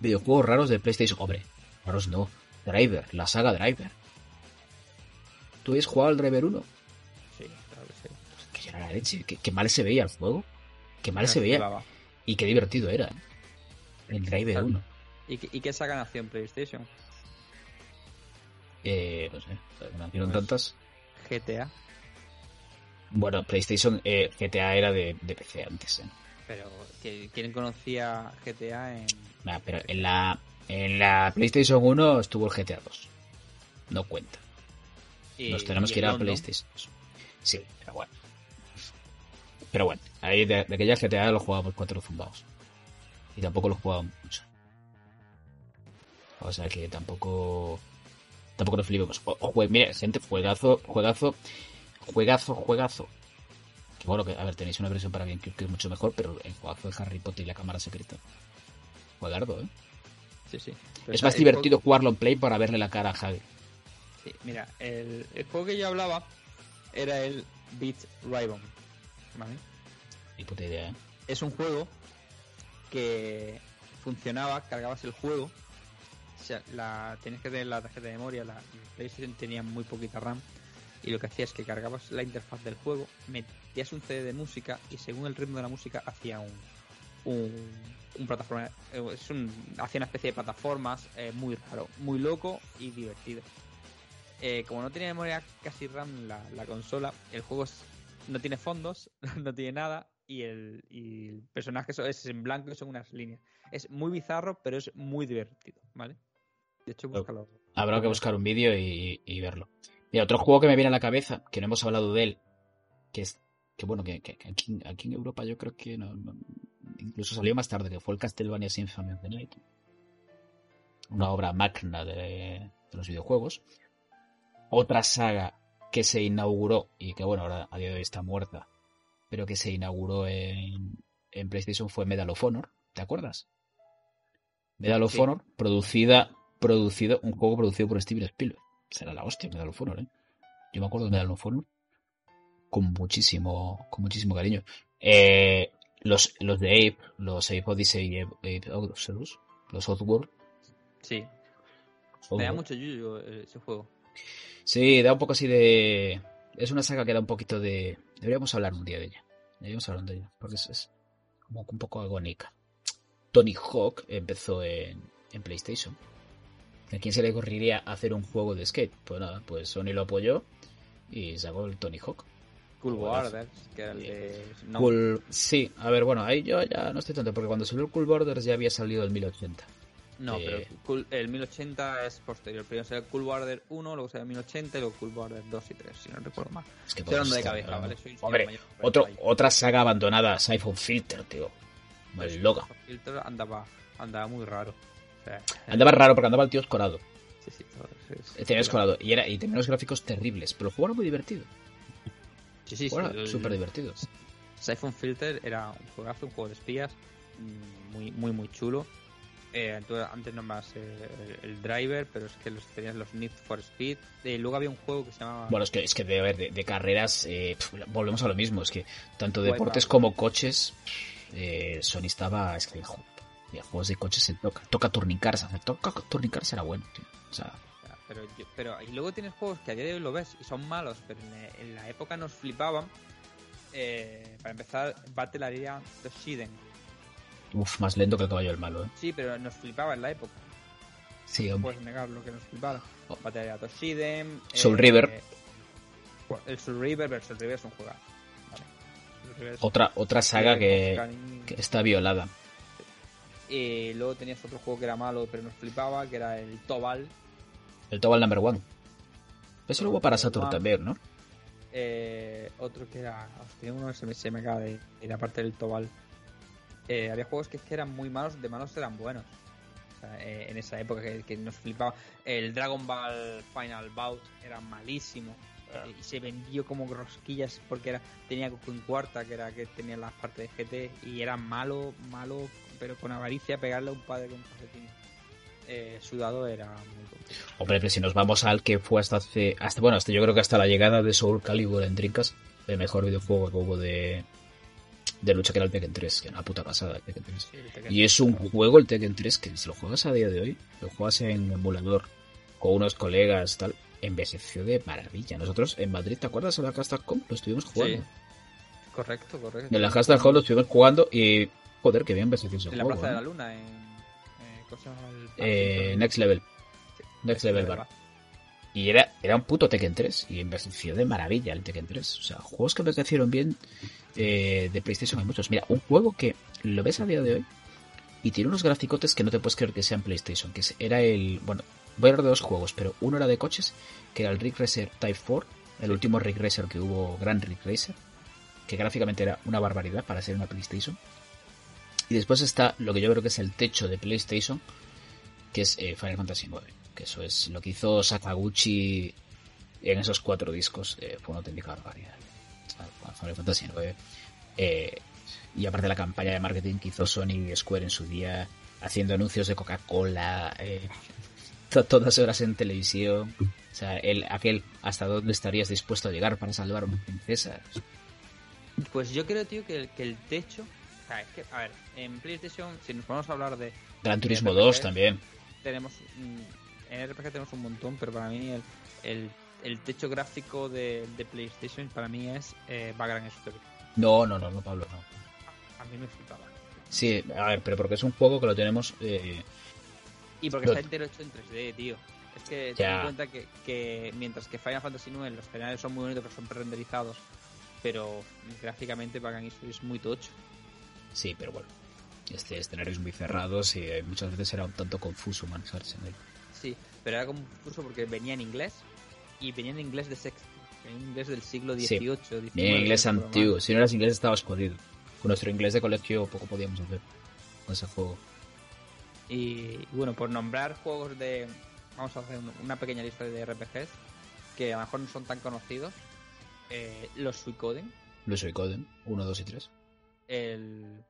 Videojuegos raros de PlayStation. Hombre, raros no. Driver, la saga Driver. ¿Tú habías jugado al Driver 1? Sí, claro que sí. Que era la leche. Qué, qué mal se veía el juego. Qué mal se veía. Y qué divertido era. ¿eh? El Driver Claro. 1. ¿Y, qué- ¿Y qué saga nació en PlayStation? Eh, no sé. Nacieron Pues- tantas. GTA. Bueno, PlayStation eh, GTA era de, de PC antes. ¿eh? Pero ¿quién conocía GTA en Nah, pero en la, en la PlayStation 1 estuvo el GTA 2. No cuenta. y- Nos tenemos que ir a? PlayStation 2. Sí, pero bueno. Pero bueno, ahí de, de aquella GTA lo jugábamos cuatro zumbados. Y tampoco lo jugábamos mucho. O sea que tampoco. Tampoco nos flipemos. O- o jue- mire, gente, juegazo, juegazo, juegazo, juegazo. Que bueno, que a ver, tenéis una versión para GameCube que es mucho mejor, pero el juegazo de Harry Potter y la cámara secreta. Juegardo, ¿eh? Sí, sí. Pero Es más divertido jugarlo en Play para verle la cara a juego- sí, mira, el, el juego que yo hablaba era el Beat Ribbon. ¿Vale? Ni puta idea, ¿eh? Es un juego que funcionaba, cargabas el juego. La, tenías que tener la tarjeta de memoria, la PlayStation tenía muy poquita RAM. Y lo que hacía es que cargabas la interfaz del juego, metías un CD de música y según el ritmo de la música hacía un, un, plataforma. eh, Es un, hacía una especie de plataformas eh, muy raro, muy loco y divertido. Eh, como no tiene memoria casi RAM la, la consola, el juego no tiene fondos, no tiene nada y el, y el personaje so- es en blanco y son unas líneas. Es muy bizarro, pero es muy divertido, ¿vale? De hecho, búscalo. Habrá que buscar un vídeo y, y verlo. Mira, otro juego que me viene a la cabeza, que no hemos hablado de él, que es que bueno, que, que- que aquí, aquí en Europa yo creo que no, no- incluso salió más tarde, que fue el Castlevania Symphony of the Night. Una obra magna de, de los videojuegos. Otra saga que se inauguró y que bueno, ahora a día de hoy está muerta, pero que se inauguró en, en PlayStation fue Medal of Honor, ¿te acuerdas? Medal of Sí. Honor, producida, producido, un juego producido por Steven Spielberg. Será la hostia Medal of Honor, ¿eh? Yo me acuerdo de Medal of Honor con muchísimo, con muchísimo cariño. Eh, los, los de Ape, los Ape Odyssey y Ape, Ape los Oddworld. Sí, me da mucho yuyo eh, ese juego. Sí, da un poco así de... Es una saga que da un poquito de... Deberíamos hablar un día de ella. Deberíamos hablar de ella, porque es, es como un poco agónica. Tony Hawk empezó en, en PlayStation. ¿A quién se le ocurriría hacer un juego de skate? Pues nada, pues Sony lo apoyó y sacó el Tony Hawk. Cool. Borders, que era el de... no, Cool- Sí, a ver, bueno, ahí yo ya no estoy tanto, porque cuando salió el Cool Borders ya había salido el 1080. No, Eh, pero el Cool- el 1080 es posterior. Primero el Cool Border 1, luego será el 1080 y luego Cool Border 2 y 3, si no recuerdo mal. Es que Estoy hablando de cabeza, Hombre, mayor, otro, otra saga abandonada, Siphon Filter, tío. Pues, El loca. Filter andaba, andaba muy raro. Andaba raro porque andaba el tío escorado. Sí, sí, sí. Tenía escorado. Y, era, y tenía unos gráficos terribles. Pero el juego era muy divertido. Sí, sí, El sí. súper divertido. Siphon Filter era un juegazo, un juego de espías, mm, muy, muy, muy chulo. Eh, antes nomás eh, el, el driver, pero es que los, tenías los Need for Speed. Eh, luego había un juego que se llamaba. Bueno, es que, es que de, a ver, de, de carreras eh, pf, volvemos a lo mismo. Es que tanto deportes como coches, eh, Sony estaba. Es que juegos de coches se toca. Toca Turning Cars. hacer Toca Turning Cars era bueno, tío. O sea, Pero, pero y luego tienes juegos que a día de hoy lo ves y son malos, pero en, la- en la época nos flipaban. Eh, para empezar, Battle Area Toshiden. uf, más lento que el caballo del malo, ¿eh? Sí, pero nos flipaba en la época. Sí, No hombre. puedes negar lo que nos flipaba. Oh. Battle Area Toshiden. Soul River. bueno, El Soul River, pero el Soul River es un juego. Vale. Otra, otra saga que está violada. Y luego tenías otro juego que era malo, pero nos flipaba, que era el Tobal. El Tobal Number One. Eso lo hubo para Saturn Ah. también, ¿no? Eh, otro que era. Hostia, uno que se me, se me acaba de ir, aparte del Tobal. Eh, había juegos que, es que eran muy malos, de malos eran buenos. O sea, eh, en esa época que, que nos flipaba. El Dragon Ball Final Bout era malísimo. eh, y se vendió como rosquillas porque era tenía Goku en cuarta, que era que tenía las partes de GT. Y era malo, malo, pero con avaricia pegarle a un padre con un calcetín eh, sudado era muy complicado. Hombre, pero si nos vamos al que fue hasta hace. Hasta, bueno, hasta yo creo que hasta la llegada de Soul Calibur en Drinkas, el mejor videojuego que hubo de, de lucha que era el Tekken 3, que era una puta pasada el Tekken 3. Sí, el Tekken. Y es un juego, el Tekken 3, que si lo juegas a día de hoy, lo juegas en emulador con unos colegas, tal, envejeció de maravilla. Nosotros en Madrid, ¿te acuerdas? En la Hashtag.com lo estuvimos jugando. Sí. Correcto, correcto. En la Hashtag.com lo estuvimos jugando y. Joder, que bien envejeció ese En la juego. Plaza de ¿eh? la Luna, en. Eh, ¿cómo se llama el Eh, parque? Next Level. Sí, Next Level Bar. Y era, era un puto Tekken 3. Y envejeció de maravilla el Tekken 3. O sea, juegos que envejecieron bien eh, de PlayStation hay muchos. Mira, un juego que lo ves a día de hoy y tiene unos graficotes que no te puedes creer que sean PlayStation. Que era el. Bueno, voy a hablar de dos juegos, pero uno era de coches, que era el Rig Racer Type 4, el último Rig Racer que hubo, Grand Rig Racer, que gráficamente era una barbaridad para ser una PlayStation. Y después está lo que yo creo que es el techo de PlayStation, que es eh, Final Fantasy IX. Que eso es lo que hizo Sakaguchi en esos cuatro discos. eh, fue una auténtica barbaridad. Final Fantasy IX. eh, y aparte la campaña de marketing que hizo Sony y Square en su día, haciendo anuncios de Coca-Cola, eh, to- todas horas en televisión. O sea, el, aquel hasta dónde estarías dispuesto a llegar para salvar a una princesa. Pues yo creo, tío, que el, que el techo. O sea, es que, a ver, en PlayStation, si nos vamos a hablar de. Gran Turismo RPG. 2 también. Tenemos. mm, En RPG tenemos un montón, pero para mí el, el, el techo gráfico de, de PlayStation, para mí es eh, Vagrant Story. No, no, no, no, Pablo, no. A mí me flipaba. Sí, a ver, pero porque es un juego que lo tenemos. eh, Y porque Lo- está entero hecho en 3D, tío. Es que ten en cuenta que, que mientras que Final Fantasy IX los escenarios son muy bonitos, pero son renderizados, pero gráficamente Vagrant Story es muy tocho. Sí, pero bueno. Este escenario es muy cerrado y eh, muchas veces era un tanto confuso manejarse en él. Sí, pero era confuso porque venía en inglés y venía en inglés de sexto, en inglés del siglo Sí. XVIII, XIX. Bien, inglés antiguo. Si no eras inglés estabas jodido. Con nuestro inglés de colegio poco podíamos hacer con ese juego. Y, y bueno, por nombrar juegos de. Vamos a hacer un- una pequeña lista de RPGs que a lo mejor no son tan conocidos. Eh, los Suicoden, Luis Coden, 1, 2 y 3. El.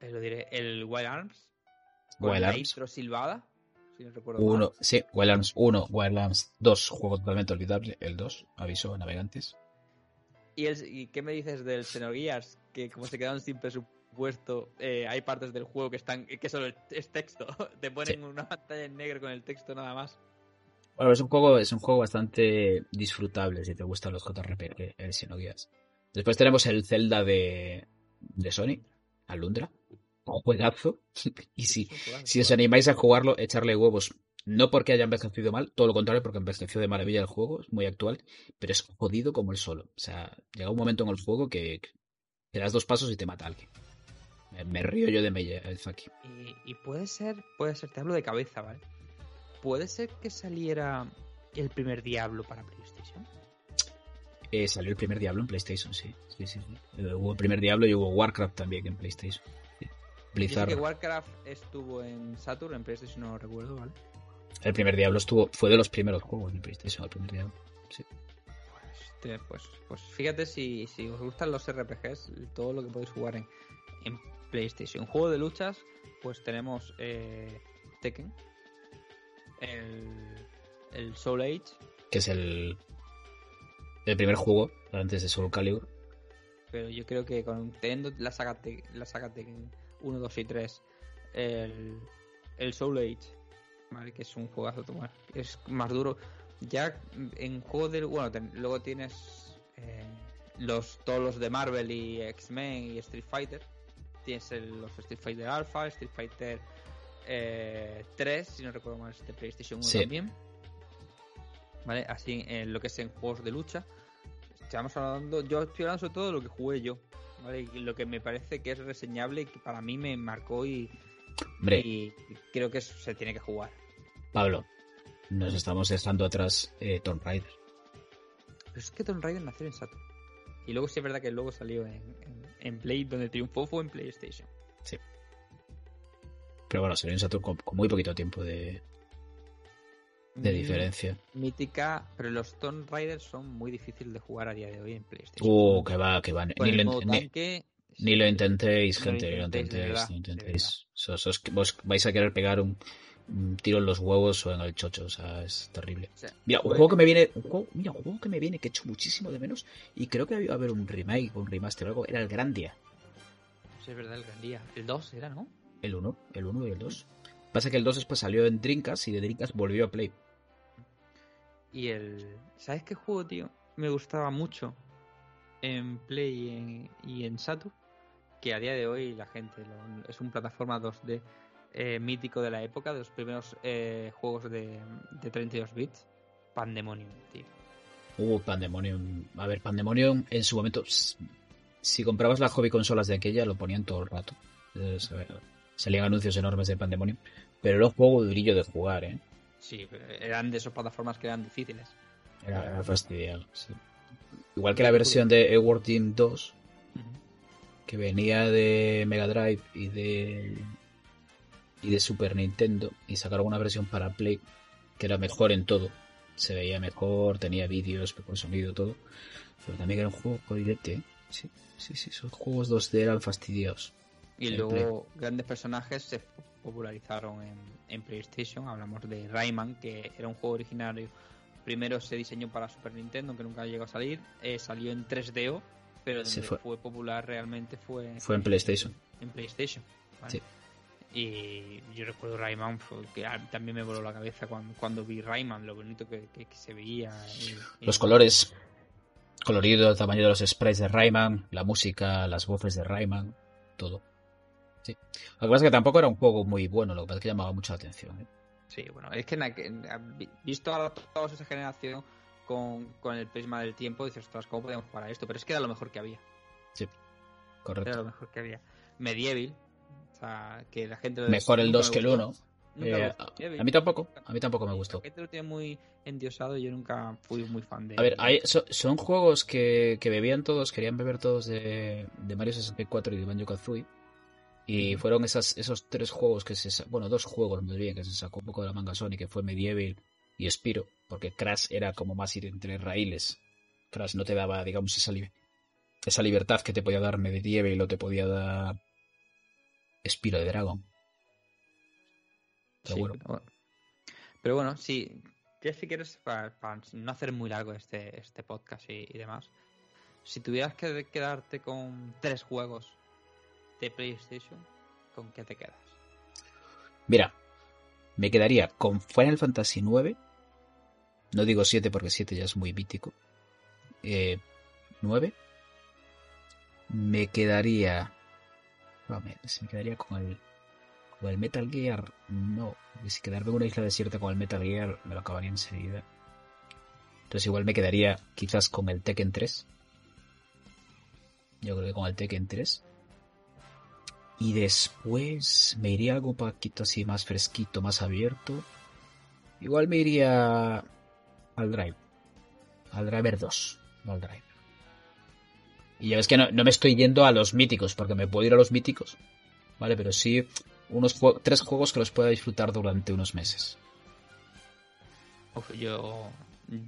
eh, lo diré, el Wild Arms. con Wild la Arms. intro silbada. Si no recuerdo 1, mal. sí, Wild Arms 1, Wild Arms 2, juego totalmente olvidable. El 2, aviso navegantes. ¿Y, el, ¿Y qué me dices del Xenogears? Que como se quedaron sin presupuesto, eh, hay partes del juego que están que solo es texto. Te ponen una pantalla en negro con el texto nada más. Bueno, es un juego, es un juego bastante disfrutable si te gustan los JRPG, el Xenogears. Después tenemos el Zelda de, de Sony, Alundra. Un juegazo. y si, si os animáis a jugarlo, echarle huevos. No porque haya envejecido mal, todo lo contrario, porque envejeció de maravilla el juego, es muy actual, pero es jodido como el solo. O sea, llega un momento en el juego que, que das dos pasos y te mata alguien. Me, me río yo de Miyazaki. Y, y puede ser, puede ser, te hablo de cabeza, ¿vale? Puede ser que saliera el primer Diablo para PlayStation. Eh, salió el primer Diablo en PlayStation, sí. sí, sí, sí. Eh, hubo el primer Diablo y hubo Warcraft también en PlayStation. Sí. Yo sé Blizzard. que Warcraft estuvo en Saturn, en PlayStation no lo recuerdo, ¿vale? El primer Diablo estuvo, fue de los primeros juegos de PlayStation, el primer Diablo. Sí. Pues, te- pues, pues fíjate si, si os gustan los RPGs, todo lo que podéis jugar en, en PlayStation. Juego de luchas, pues tenemos eh, Tekken, el, el Soul Age, Que es el, el primer juego antes de Soul Calibur. pero yo creo que con teniendo la saga, Te- la saga Tekken 1, 2 y 3, el, el Soul Age, ¿vale? que es un juegazo, tomar, es más duro. Ya en juegos del. Bueno, ten- luego tienes eh, los todos los de Marvel y X-Men y Street Fighter. Tienes el- los Street Fighter Alpha, Street Fighter eh, 3, si no recuerdo mal, de PlayStation 1 Sí. también. ¿Vale? Así en lo que es en juegos de lucha. Estamos hablando, yo estoy hablando sobre todo de lo que jugué yo, ¿vale? Y lo que me parece que es reseñable y que para mí me marcó y, Hombre, y creo que se tiene que jugar. Pablo, nos estamos dejando atrás eh, Tomb Raider. Pero es que Tomb Raider nació en Saturn. Y luego sí es verdad que luego salió en, en, en Play, donde triunfó fue en PlayStation. Pero bueno, salió en Saturn con, con muy poquito tiempo de, de diferencia. Mítica, pero los Tomb Raiders son muy difíciles de jugar a día de hoy en PlayStation. Uh, que va, que va. Ni el lo, ni- lo intentéis, gente, ni lo intentéis, verdad. Sos- sos- vos vais a querer pegar un, un tiro en los huevos o en el chocho, o sea, es terrible. o sea, Mira, un juega- juego que me viene, un juego, mira, un juego que me viene que echo muchísimo de menos y creo que iba a haber un remake o un remaster o algo, era el Grandia, Sí, es verdad, el gran día. El 2 era, ¿no? el 1, el 1 y el 2. Pasa que el 2 después salió en Dreamcast y de Dreamcast volvió a Play. Y el. ¿Sabes qué juego, tío? Me gustaba mucho en Play y en, y Saturn. Que a día de hoy la gente es un plataforma 2D eh, mítico de la época, de los primeros eh, juegos de, de 32 bits. Pandemonium, tío. Uh, Pandemonium. A ver, Pandemonium en su momento, si comprabas las hobby consolas de aquella, lo ponían todo el rato. Ver, salían anuncios enormes de Pandemonium. Pero era un juego durillo de jugar, ¿eh? Sí, eran de esas plataformas que eran difíciles. Era, era fastidiado, sí. Igual que la versión de Edward Team 2, que venía de Mega Drive y de y de Super Nintendo y sacaron una versión para Play que era mejor en todo se veía mejor tenía vídeos mejor sonido todo pero también era un juego jodidete ¿eh? sí sí sí esos juegos 2D eran fastidiados Y luego grandes personajes se popularizaron en, en PlayStation. Hablamos de Rayman, que era un juego originario. Primero se diseñó para Super Nintendo, que nunca llegó a salir. Eh, salió en 3DO, pero donde fue. fue. popular realmente fue, fue en PlayStation en PlayStation. ¿vale? Sí. Y yo recuerdo Rayman, que también me voló la cabeza cuando, cuando vi Rayman, lo bonito que, que- que se veía. y- y- los colores colorido el tamaño de los sprites de Rayman la música las voces de Rayman todo sí lo que pasa es que tampoco era un juego muy bueno lo que pasa es que llamaba mucho la atención ¿eh? Sí, bueno, es que en aqu- en- vi- visto to- toda esa generación con, con el prisma del tiempo, dices, ostras, ¿cómo podíamos jugar a esto? Pero es que era lo mejor que había. Era correcto lo mejor que había. Medieval, o sea, que la gente... lo- Mejor el nunca 2 me que el gustó. 1. Nunca Eh, a, a mí tampoco, a mí tampoco me gustó. La lo tiene muy endiosado y yo nunca fui muy fan de A ver, hay- so- son juegos que, que bebían todos, querían beber todos de, de Mario 64 y de Banjo Kazooie. Y fueron esas, esos tres juegos que se bueno, dos juegos más bien que se sacó un poco de la manga Sony, que fue Medieval y Spiro, porque Crash era como más ir entre raíles. Crash no te daba, digamos, esa, li- esa libertad que te podía dar Medieval o te podía dar Spiro de Dragon. Pero Sí, bueno. pero bueno. Pero bueno, sí, ya si quieres, para, para no hacer muy largo este, este podcast y, y demás, si tuvieras que quedarte con tres juegos de PlayStation, ¿con qué te quedas? Mira, me quedaría con Final Fantasy IX. No digo 7 porque 7 ya es muy mítico. Eh, 9. Me quedaría. me, quedaría con el. Con el Metal Gear. No. si quedarme en una isla desierta con el Metal Gear me lo acabaría enseguida. Entonces igual me quedaría quizás con el Tekken 3. Yo creo que con el Tekken 3. Y después me iría algo un poquito así más fresquito, más abierto. Igual me iría al Drive. Al Driver 2, no al Drive. Y ya ves que no, no me estoy yendo a los míticos, porque me puedo ir a los míticos. ¿Vale? Pero sí unos jue- tres juegos que los pueda disfrutar durante unos meses. Uf, yo,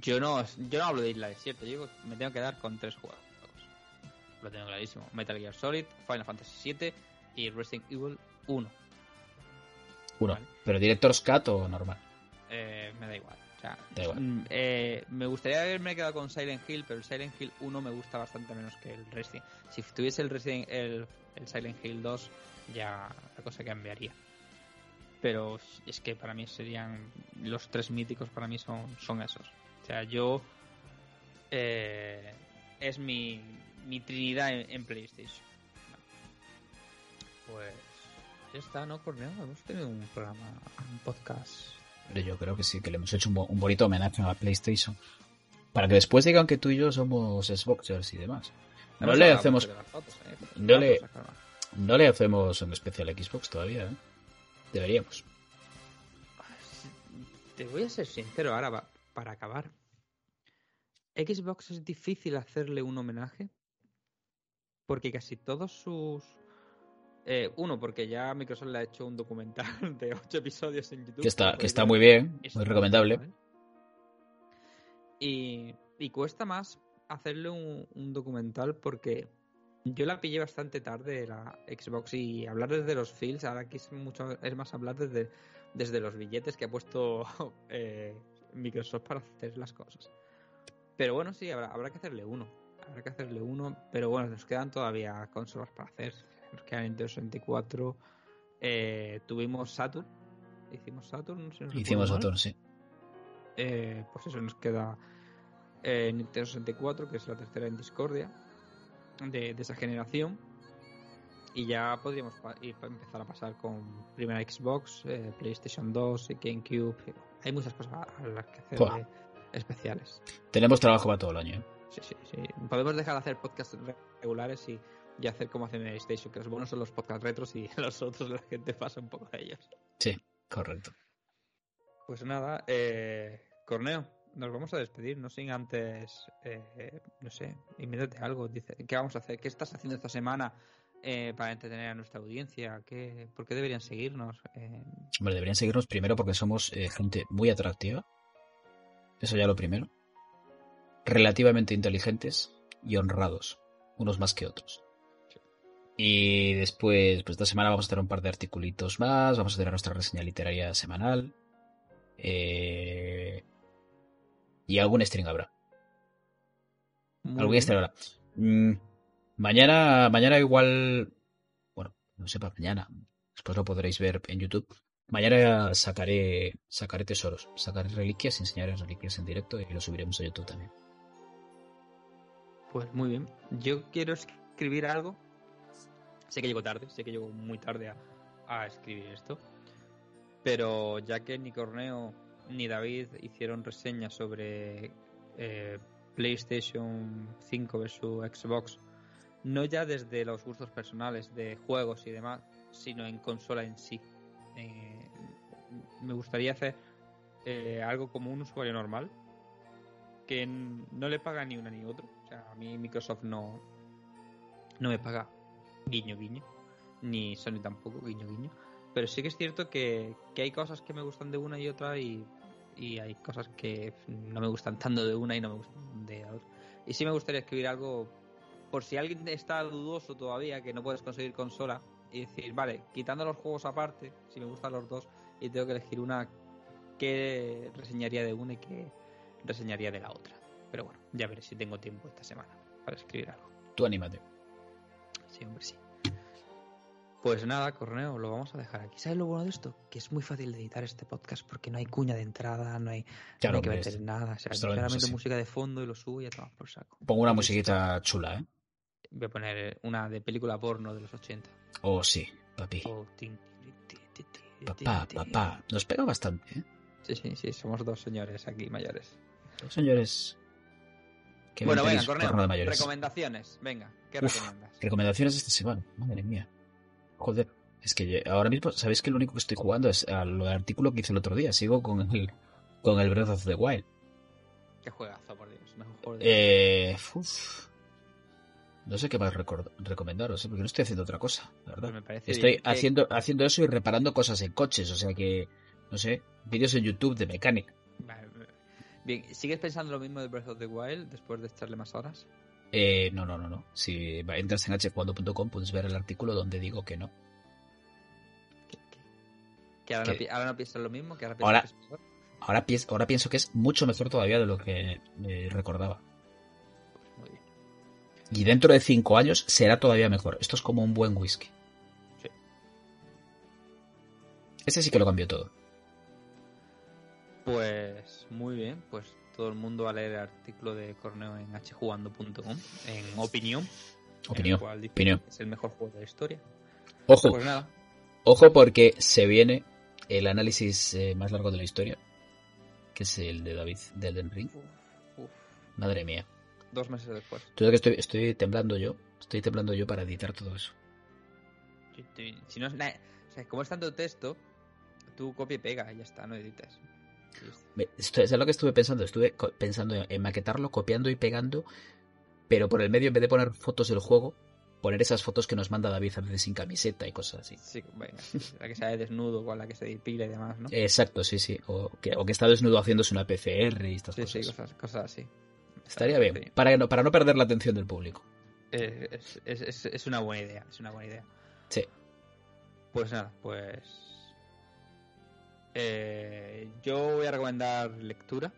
yo, no, yo no hablo de Isla Desierta, yo me tengo que dar con tres juegos. Lo tengo clarísimo. Metal Gear Solid, Final Fantasy VII y Resident Evil 1. Uno. Vale. ¿Pero Director's Cut o normal? Eh, me da igual. O sea, Da igual. mm, eh, me gustaría haberme quedado con Silent Hill, pero el Silent Hill 1 me gusta bastante menos que el Resident. Si tuviese el Resident el, el Silent Hill 2, ya la cosa cambiaría. Pero es que para mí serían los tres míticos para mí son, son esos. O sea, yo eh, es mi, mi trinidad en, en PlayStation. Pues ya está, ¿no, Corneo? Hemos tenido un programa, un podcast Pero yo creo que sí, que le hemos hecho un, bo- un bonito homenaje a la PlayStation. Para que después digan que tú y yo somos Xboxers y demás. No le hacemos, fotos, ¿eh? no le- más. no le hacemos un especial Xbox todavía, ¿eh? Deberíamos. Te voy a ser sincero ahora, para acabar. Xbox es difícil hacerle un homenaje porque casi todos sus... eh, uno, porque ya Microsoft le ha hecho un documental de ocho episodios en YouTube. Que está, que Pues está muy bien, muy recomendable. ¿vale? Y, y cuesta más hacerle un, un documental porque yo la pillé bastante tarde la Xbox y hablar desde los feels ahora aquí es mucho es más hablar desde, desde los billetes que ha puesto eh, Microsoft para hacer las cosas. Pero bueno, sí, habrá, habrá que hacerle uno. Habrá que hacerle uno, pero bueno, nos quedan todavía consolas para hacer. Nos quedan Nintendo 64. eh, tuvimos Saturn. Hicimos Saturn. si no Hicimos mal. otro, sí. Eh, pues eso nos queda eh, Nintendo 64, que es la tercera en discordia de, de esa generación. Y ya podríamos pa- ir empezar a pasar con primera Xbox, eh, PlayStation 2 y GameCube. Hay muchas cosas a las que hacer Buah. especiales. Tenemos trabajo para todo el año. Sí, sí, sí. Podemos dejar de hacer podcasts re- regulares y, y hacer como hacen en PlayStation, que los buenos son los podcasts retros y los otros la gente pasa un poco de ellos. Sí, correcto. Pues nada, eh, Corneo, nos vamos a despedir, no sin antes, eh, no sé, invéntate algo. Dice, ¿qué vamos a hacer? ¿Qué estás haciendo esta semana eh, para entretener a nuestra audiencia? ¿Qué, ¿Por qué deberían seguirnos? Eh, Hombre, deberían seguirnos primero porque somos gente muy atractiva. Eso ya lo primero. Relativamente inteligentes y honrados, unos más que otros. Y después, pues esta semana vamos a tener un par de articulitos más, vamos a tener nuestra reseña literaria semanal. eh, y algún stream habrá. muy Algún stream habrá. Mm, mañana, mañana igual, bueno, no sé para mañana, después lo podréis ver en YouTube. Mañana sacaré, sacaré tesoros, sacaré reliquias, enseñaré reliquias en directo y lo subiremos a YouTube también. Pues muy bien. Yo quiero escribir algo. Sé que llego tarde, sé que llego muy tarde a, escribir esto. Pero ya que ni Corneo ni David hicieron reseñas sobre eh, PlayStation 5 versus Xbox, no ya desde los gustos personales de juegos y demás, sino en consola en sí. Eh, me gustaría hacer eh, algo como un usuario normal, que no le paga ni una ni otro. O sea, a mí Microsoft no, no me paga guiño guiño, ni Sony tampoco guiño guiño. Pero sí que es cierto que, que hay cosas que me gustan de una y otra y, y hay cosas que no me gustan tanto de una y no me gustan de otra. Y sí me gustaría escribir algo por si alguien está dudoso todavía que no puedes conseguir consola y decir, vale, quitando los juegos aparte, si me gustan los dos y tengo que elegir una, ¿qué reseñaría de una y qué reseñaría de la otra? Pero bueno, ya veré si tengo tiempo esta semana para escribir algo. Tú anímate. Sí, hombre, sí. Pues nada, Corneo, lo vamos a dejar aquí. ¿Sabes lo bueno de esto? Que es muy fácil de editar este podcast porque no hay cuña de entrada, no hay, Claro, no hay que meter es- nada. O sea, claramente música de fondo y lo subo y ya tomas por saco. Pongo una musiquita chula, ¿eh? Voy a poner una de película porno de los 80. Oh, sí, papi. O tin, tin, tin, tin, tin, Papá, papá. Nos pega bastante, ¿eh? Sí, sí, sí, somos dos señores aquí mayores. Los señores. Que bueno, ven venga, Corneo, de recomendaciones. Venga, ¿qué Uf. recomiendas? Recomendaciones esta semana. Madre mía. Joder, es que ahora mismo, ¿sabéis que lo único que estoy jugando es al artículo que hice el otro día? Sigo con el, con el Breath of the Wild. Qué juegazo, por Dios. Mejor juego de- Eh, uf. No sé qué más recomendaros, ¿eh? porque no estoy haciendo otra cosa, la verdad. Pues me parece Estoy bien haciendo, haciendo eso y reparando cosas en coches, o sea que, no sé, vídeos en YouTube de mecánica. Vale, Bien, ¿sigues pensando lo mismo de Breath of the Wild después de echarle más horas? Eh, no, no, no, no. Si entras en hcuando.com puedes ver el artículo donde digo que no. Que ahora, no, ahora piensas lo mismo, que ahora Ahora- que es mejor. Ahora pienso que es mucho mejor todavía de lo que eh, recordaba. Pues muy bien. Y dentro de cinco años será todavía mejor. Esto es como un buen whisky. Sí. Ese sí que lo cambió todo. Pues muy bien, pues todo el mundo va a leer el artículo de Corneo en hjugando.com, en opinión. en el Opinión. cual opinión. Es el mejor juego de la historia. Ojo, Pues nada, ojo porque se viene el análisis eh, más largo de la historia, que es el de David de Elden Ring. uf, uf, Madre mía. dos meses después. Tú que estoy, estoy temblando yo. Estoy temblando yo para editar todo eso. Si no es na- o sea, como es tanto texto, tú copia y pega y ya está, no editas. Esto- ¿Sabes lo que estuve pensando? Estuve pensando en maquetarlo, copiando y pegando, pero por el medio, en vez de poner fotos del juego, poner esas fotos que nos manda David a veces sin camiseta y cosas así. Sí, la que sea de desnudo, con la que se depila y demás, ¿no? Exacto, sí, sí. O que, o que está desnudo haciéndose una PCR y estas sí, sí, cosas. cosas, cosas así. Estaría bien, Sí. para, no, para no perder la atención del público. Eh, es, es- es- es una buena idea, es una buena idea. Sí. Pues nada, pues... eh, yo voy a recomendar lectura.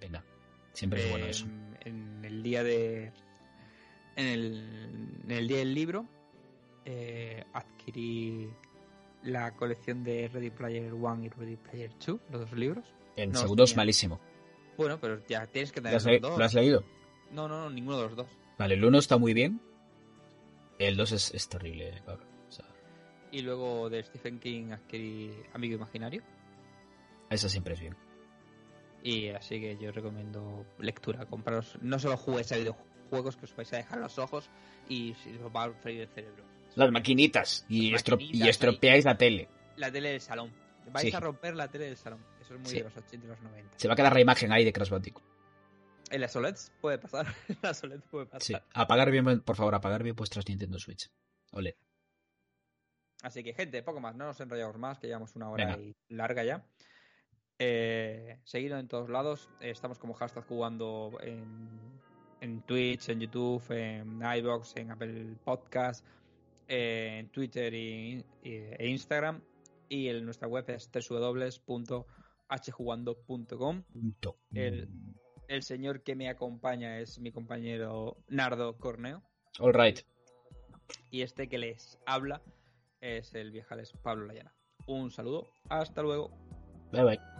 Venga, siempre es bueno eso. En el día de... En el, en el día del libro eh, adquirí la colección de Ready Player One y Ready Player 2, los dos libros. El no, segundo es malísimo. Bueno, pero ya tienes que ¿Lo tener has, los dos. lo has leído? No, no, no, ninguno de los dos. Vale, el uno está muy bien. El 2 es, es terrible, Pablo. O sea, Y luego de Stephen King adquirí Amigo Imaginario. Esa siempre es bien. Y así que yo recomiendo lectura. Compraros, no solo juguéis a videojuegos que os vais a dejar los ojos y os va a freír el cerebro. Las maquinitas. Y, Las estro- maquinitas y estropeáis la tele. La tele del salón. Vais Sí. a romper la tele del salón. Eso es muy Sí. de los 80 y los 90. Se va a quedar la imagen ahí de Crash Bandicoot. En las OLEDs puede pasar. En las OLEDs puede pasar. Sí. Apagar bien, por favor, apagar bien vuestras Nintendo Switch. Ole. Así que, gente, poco más. No nos enrollamos más, que llevamos una hora Venga. y larga ya. Eh, seguidnos en todos lados. Estamos como hashtag jugando en, en Twitch, en YouTube, en iBox, en Apple Podcast, eh, en Twitter y, y- e Instagram. Y en nuestra web es www.hjugando.com. El- El señor que me acompaña es mi compañero Nardo Corneo. All right. Y este que les habla es el viejales Pablo Layana. Un saludo, hasta luego. Bye bye.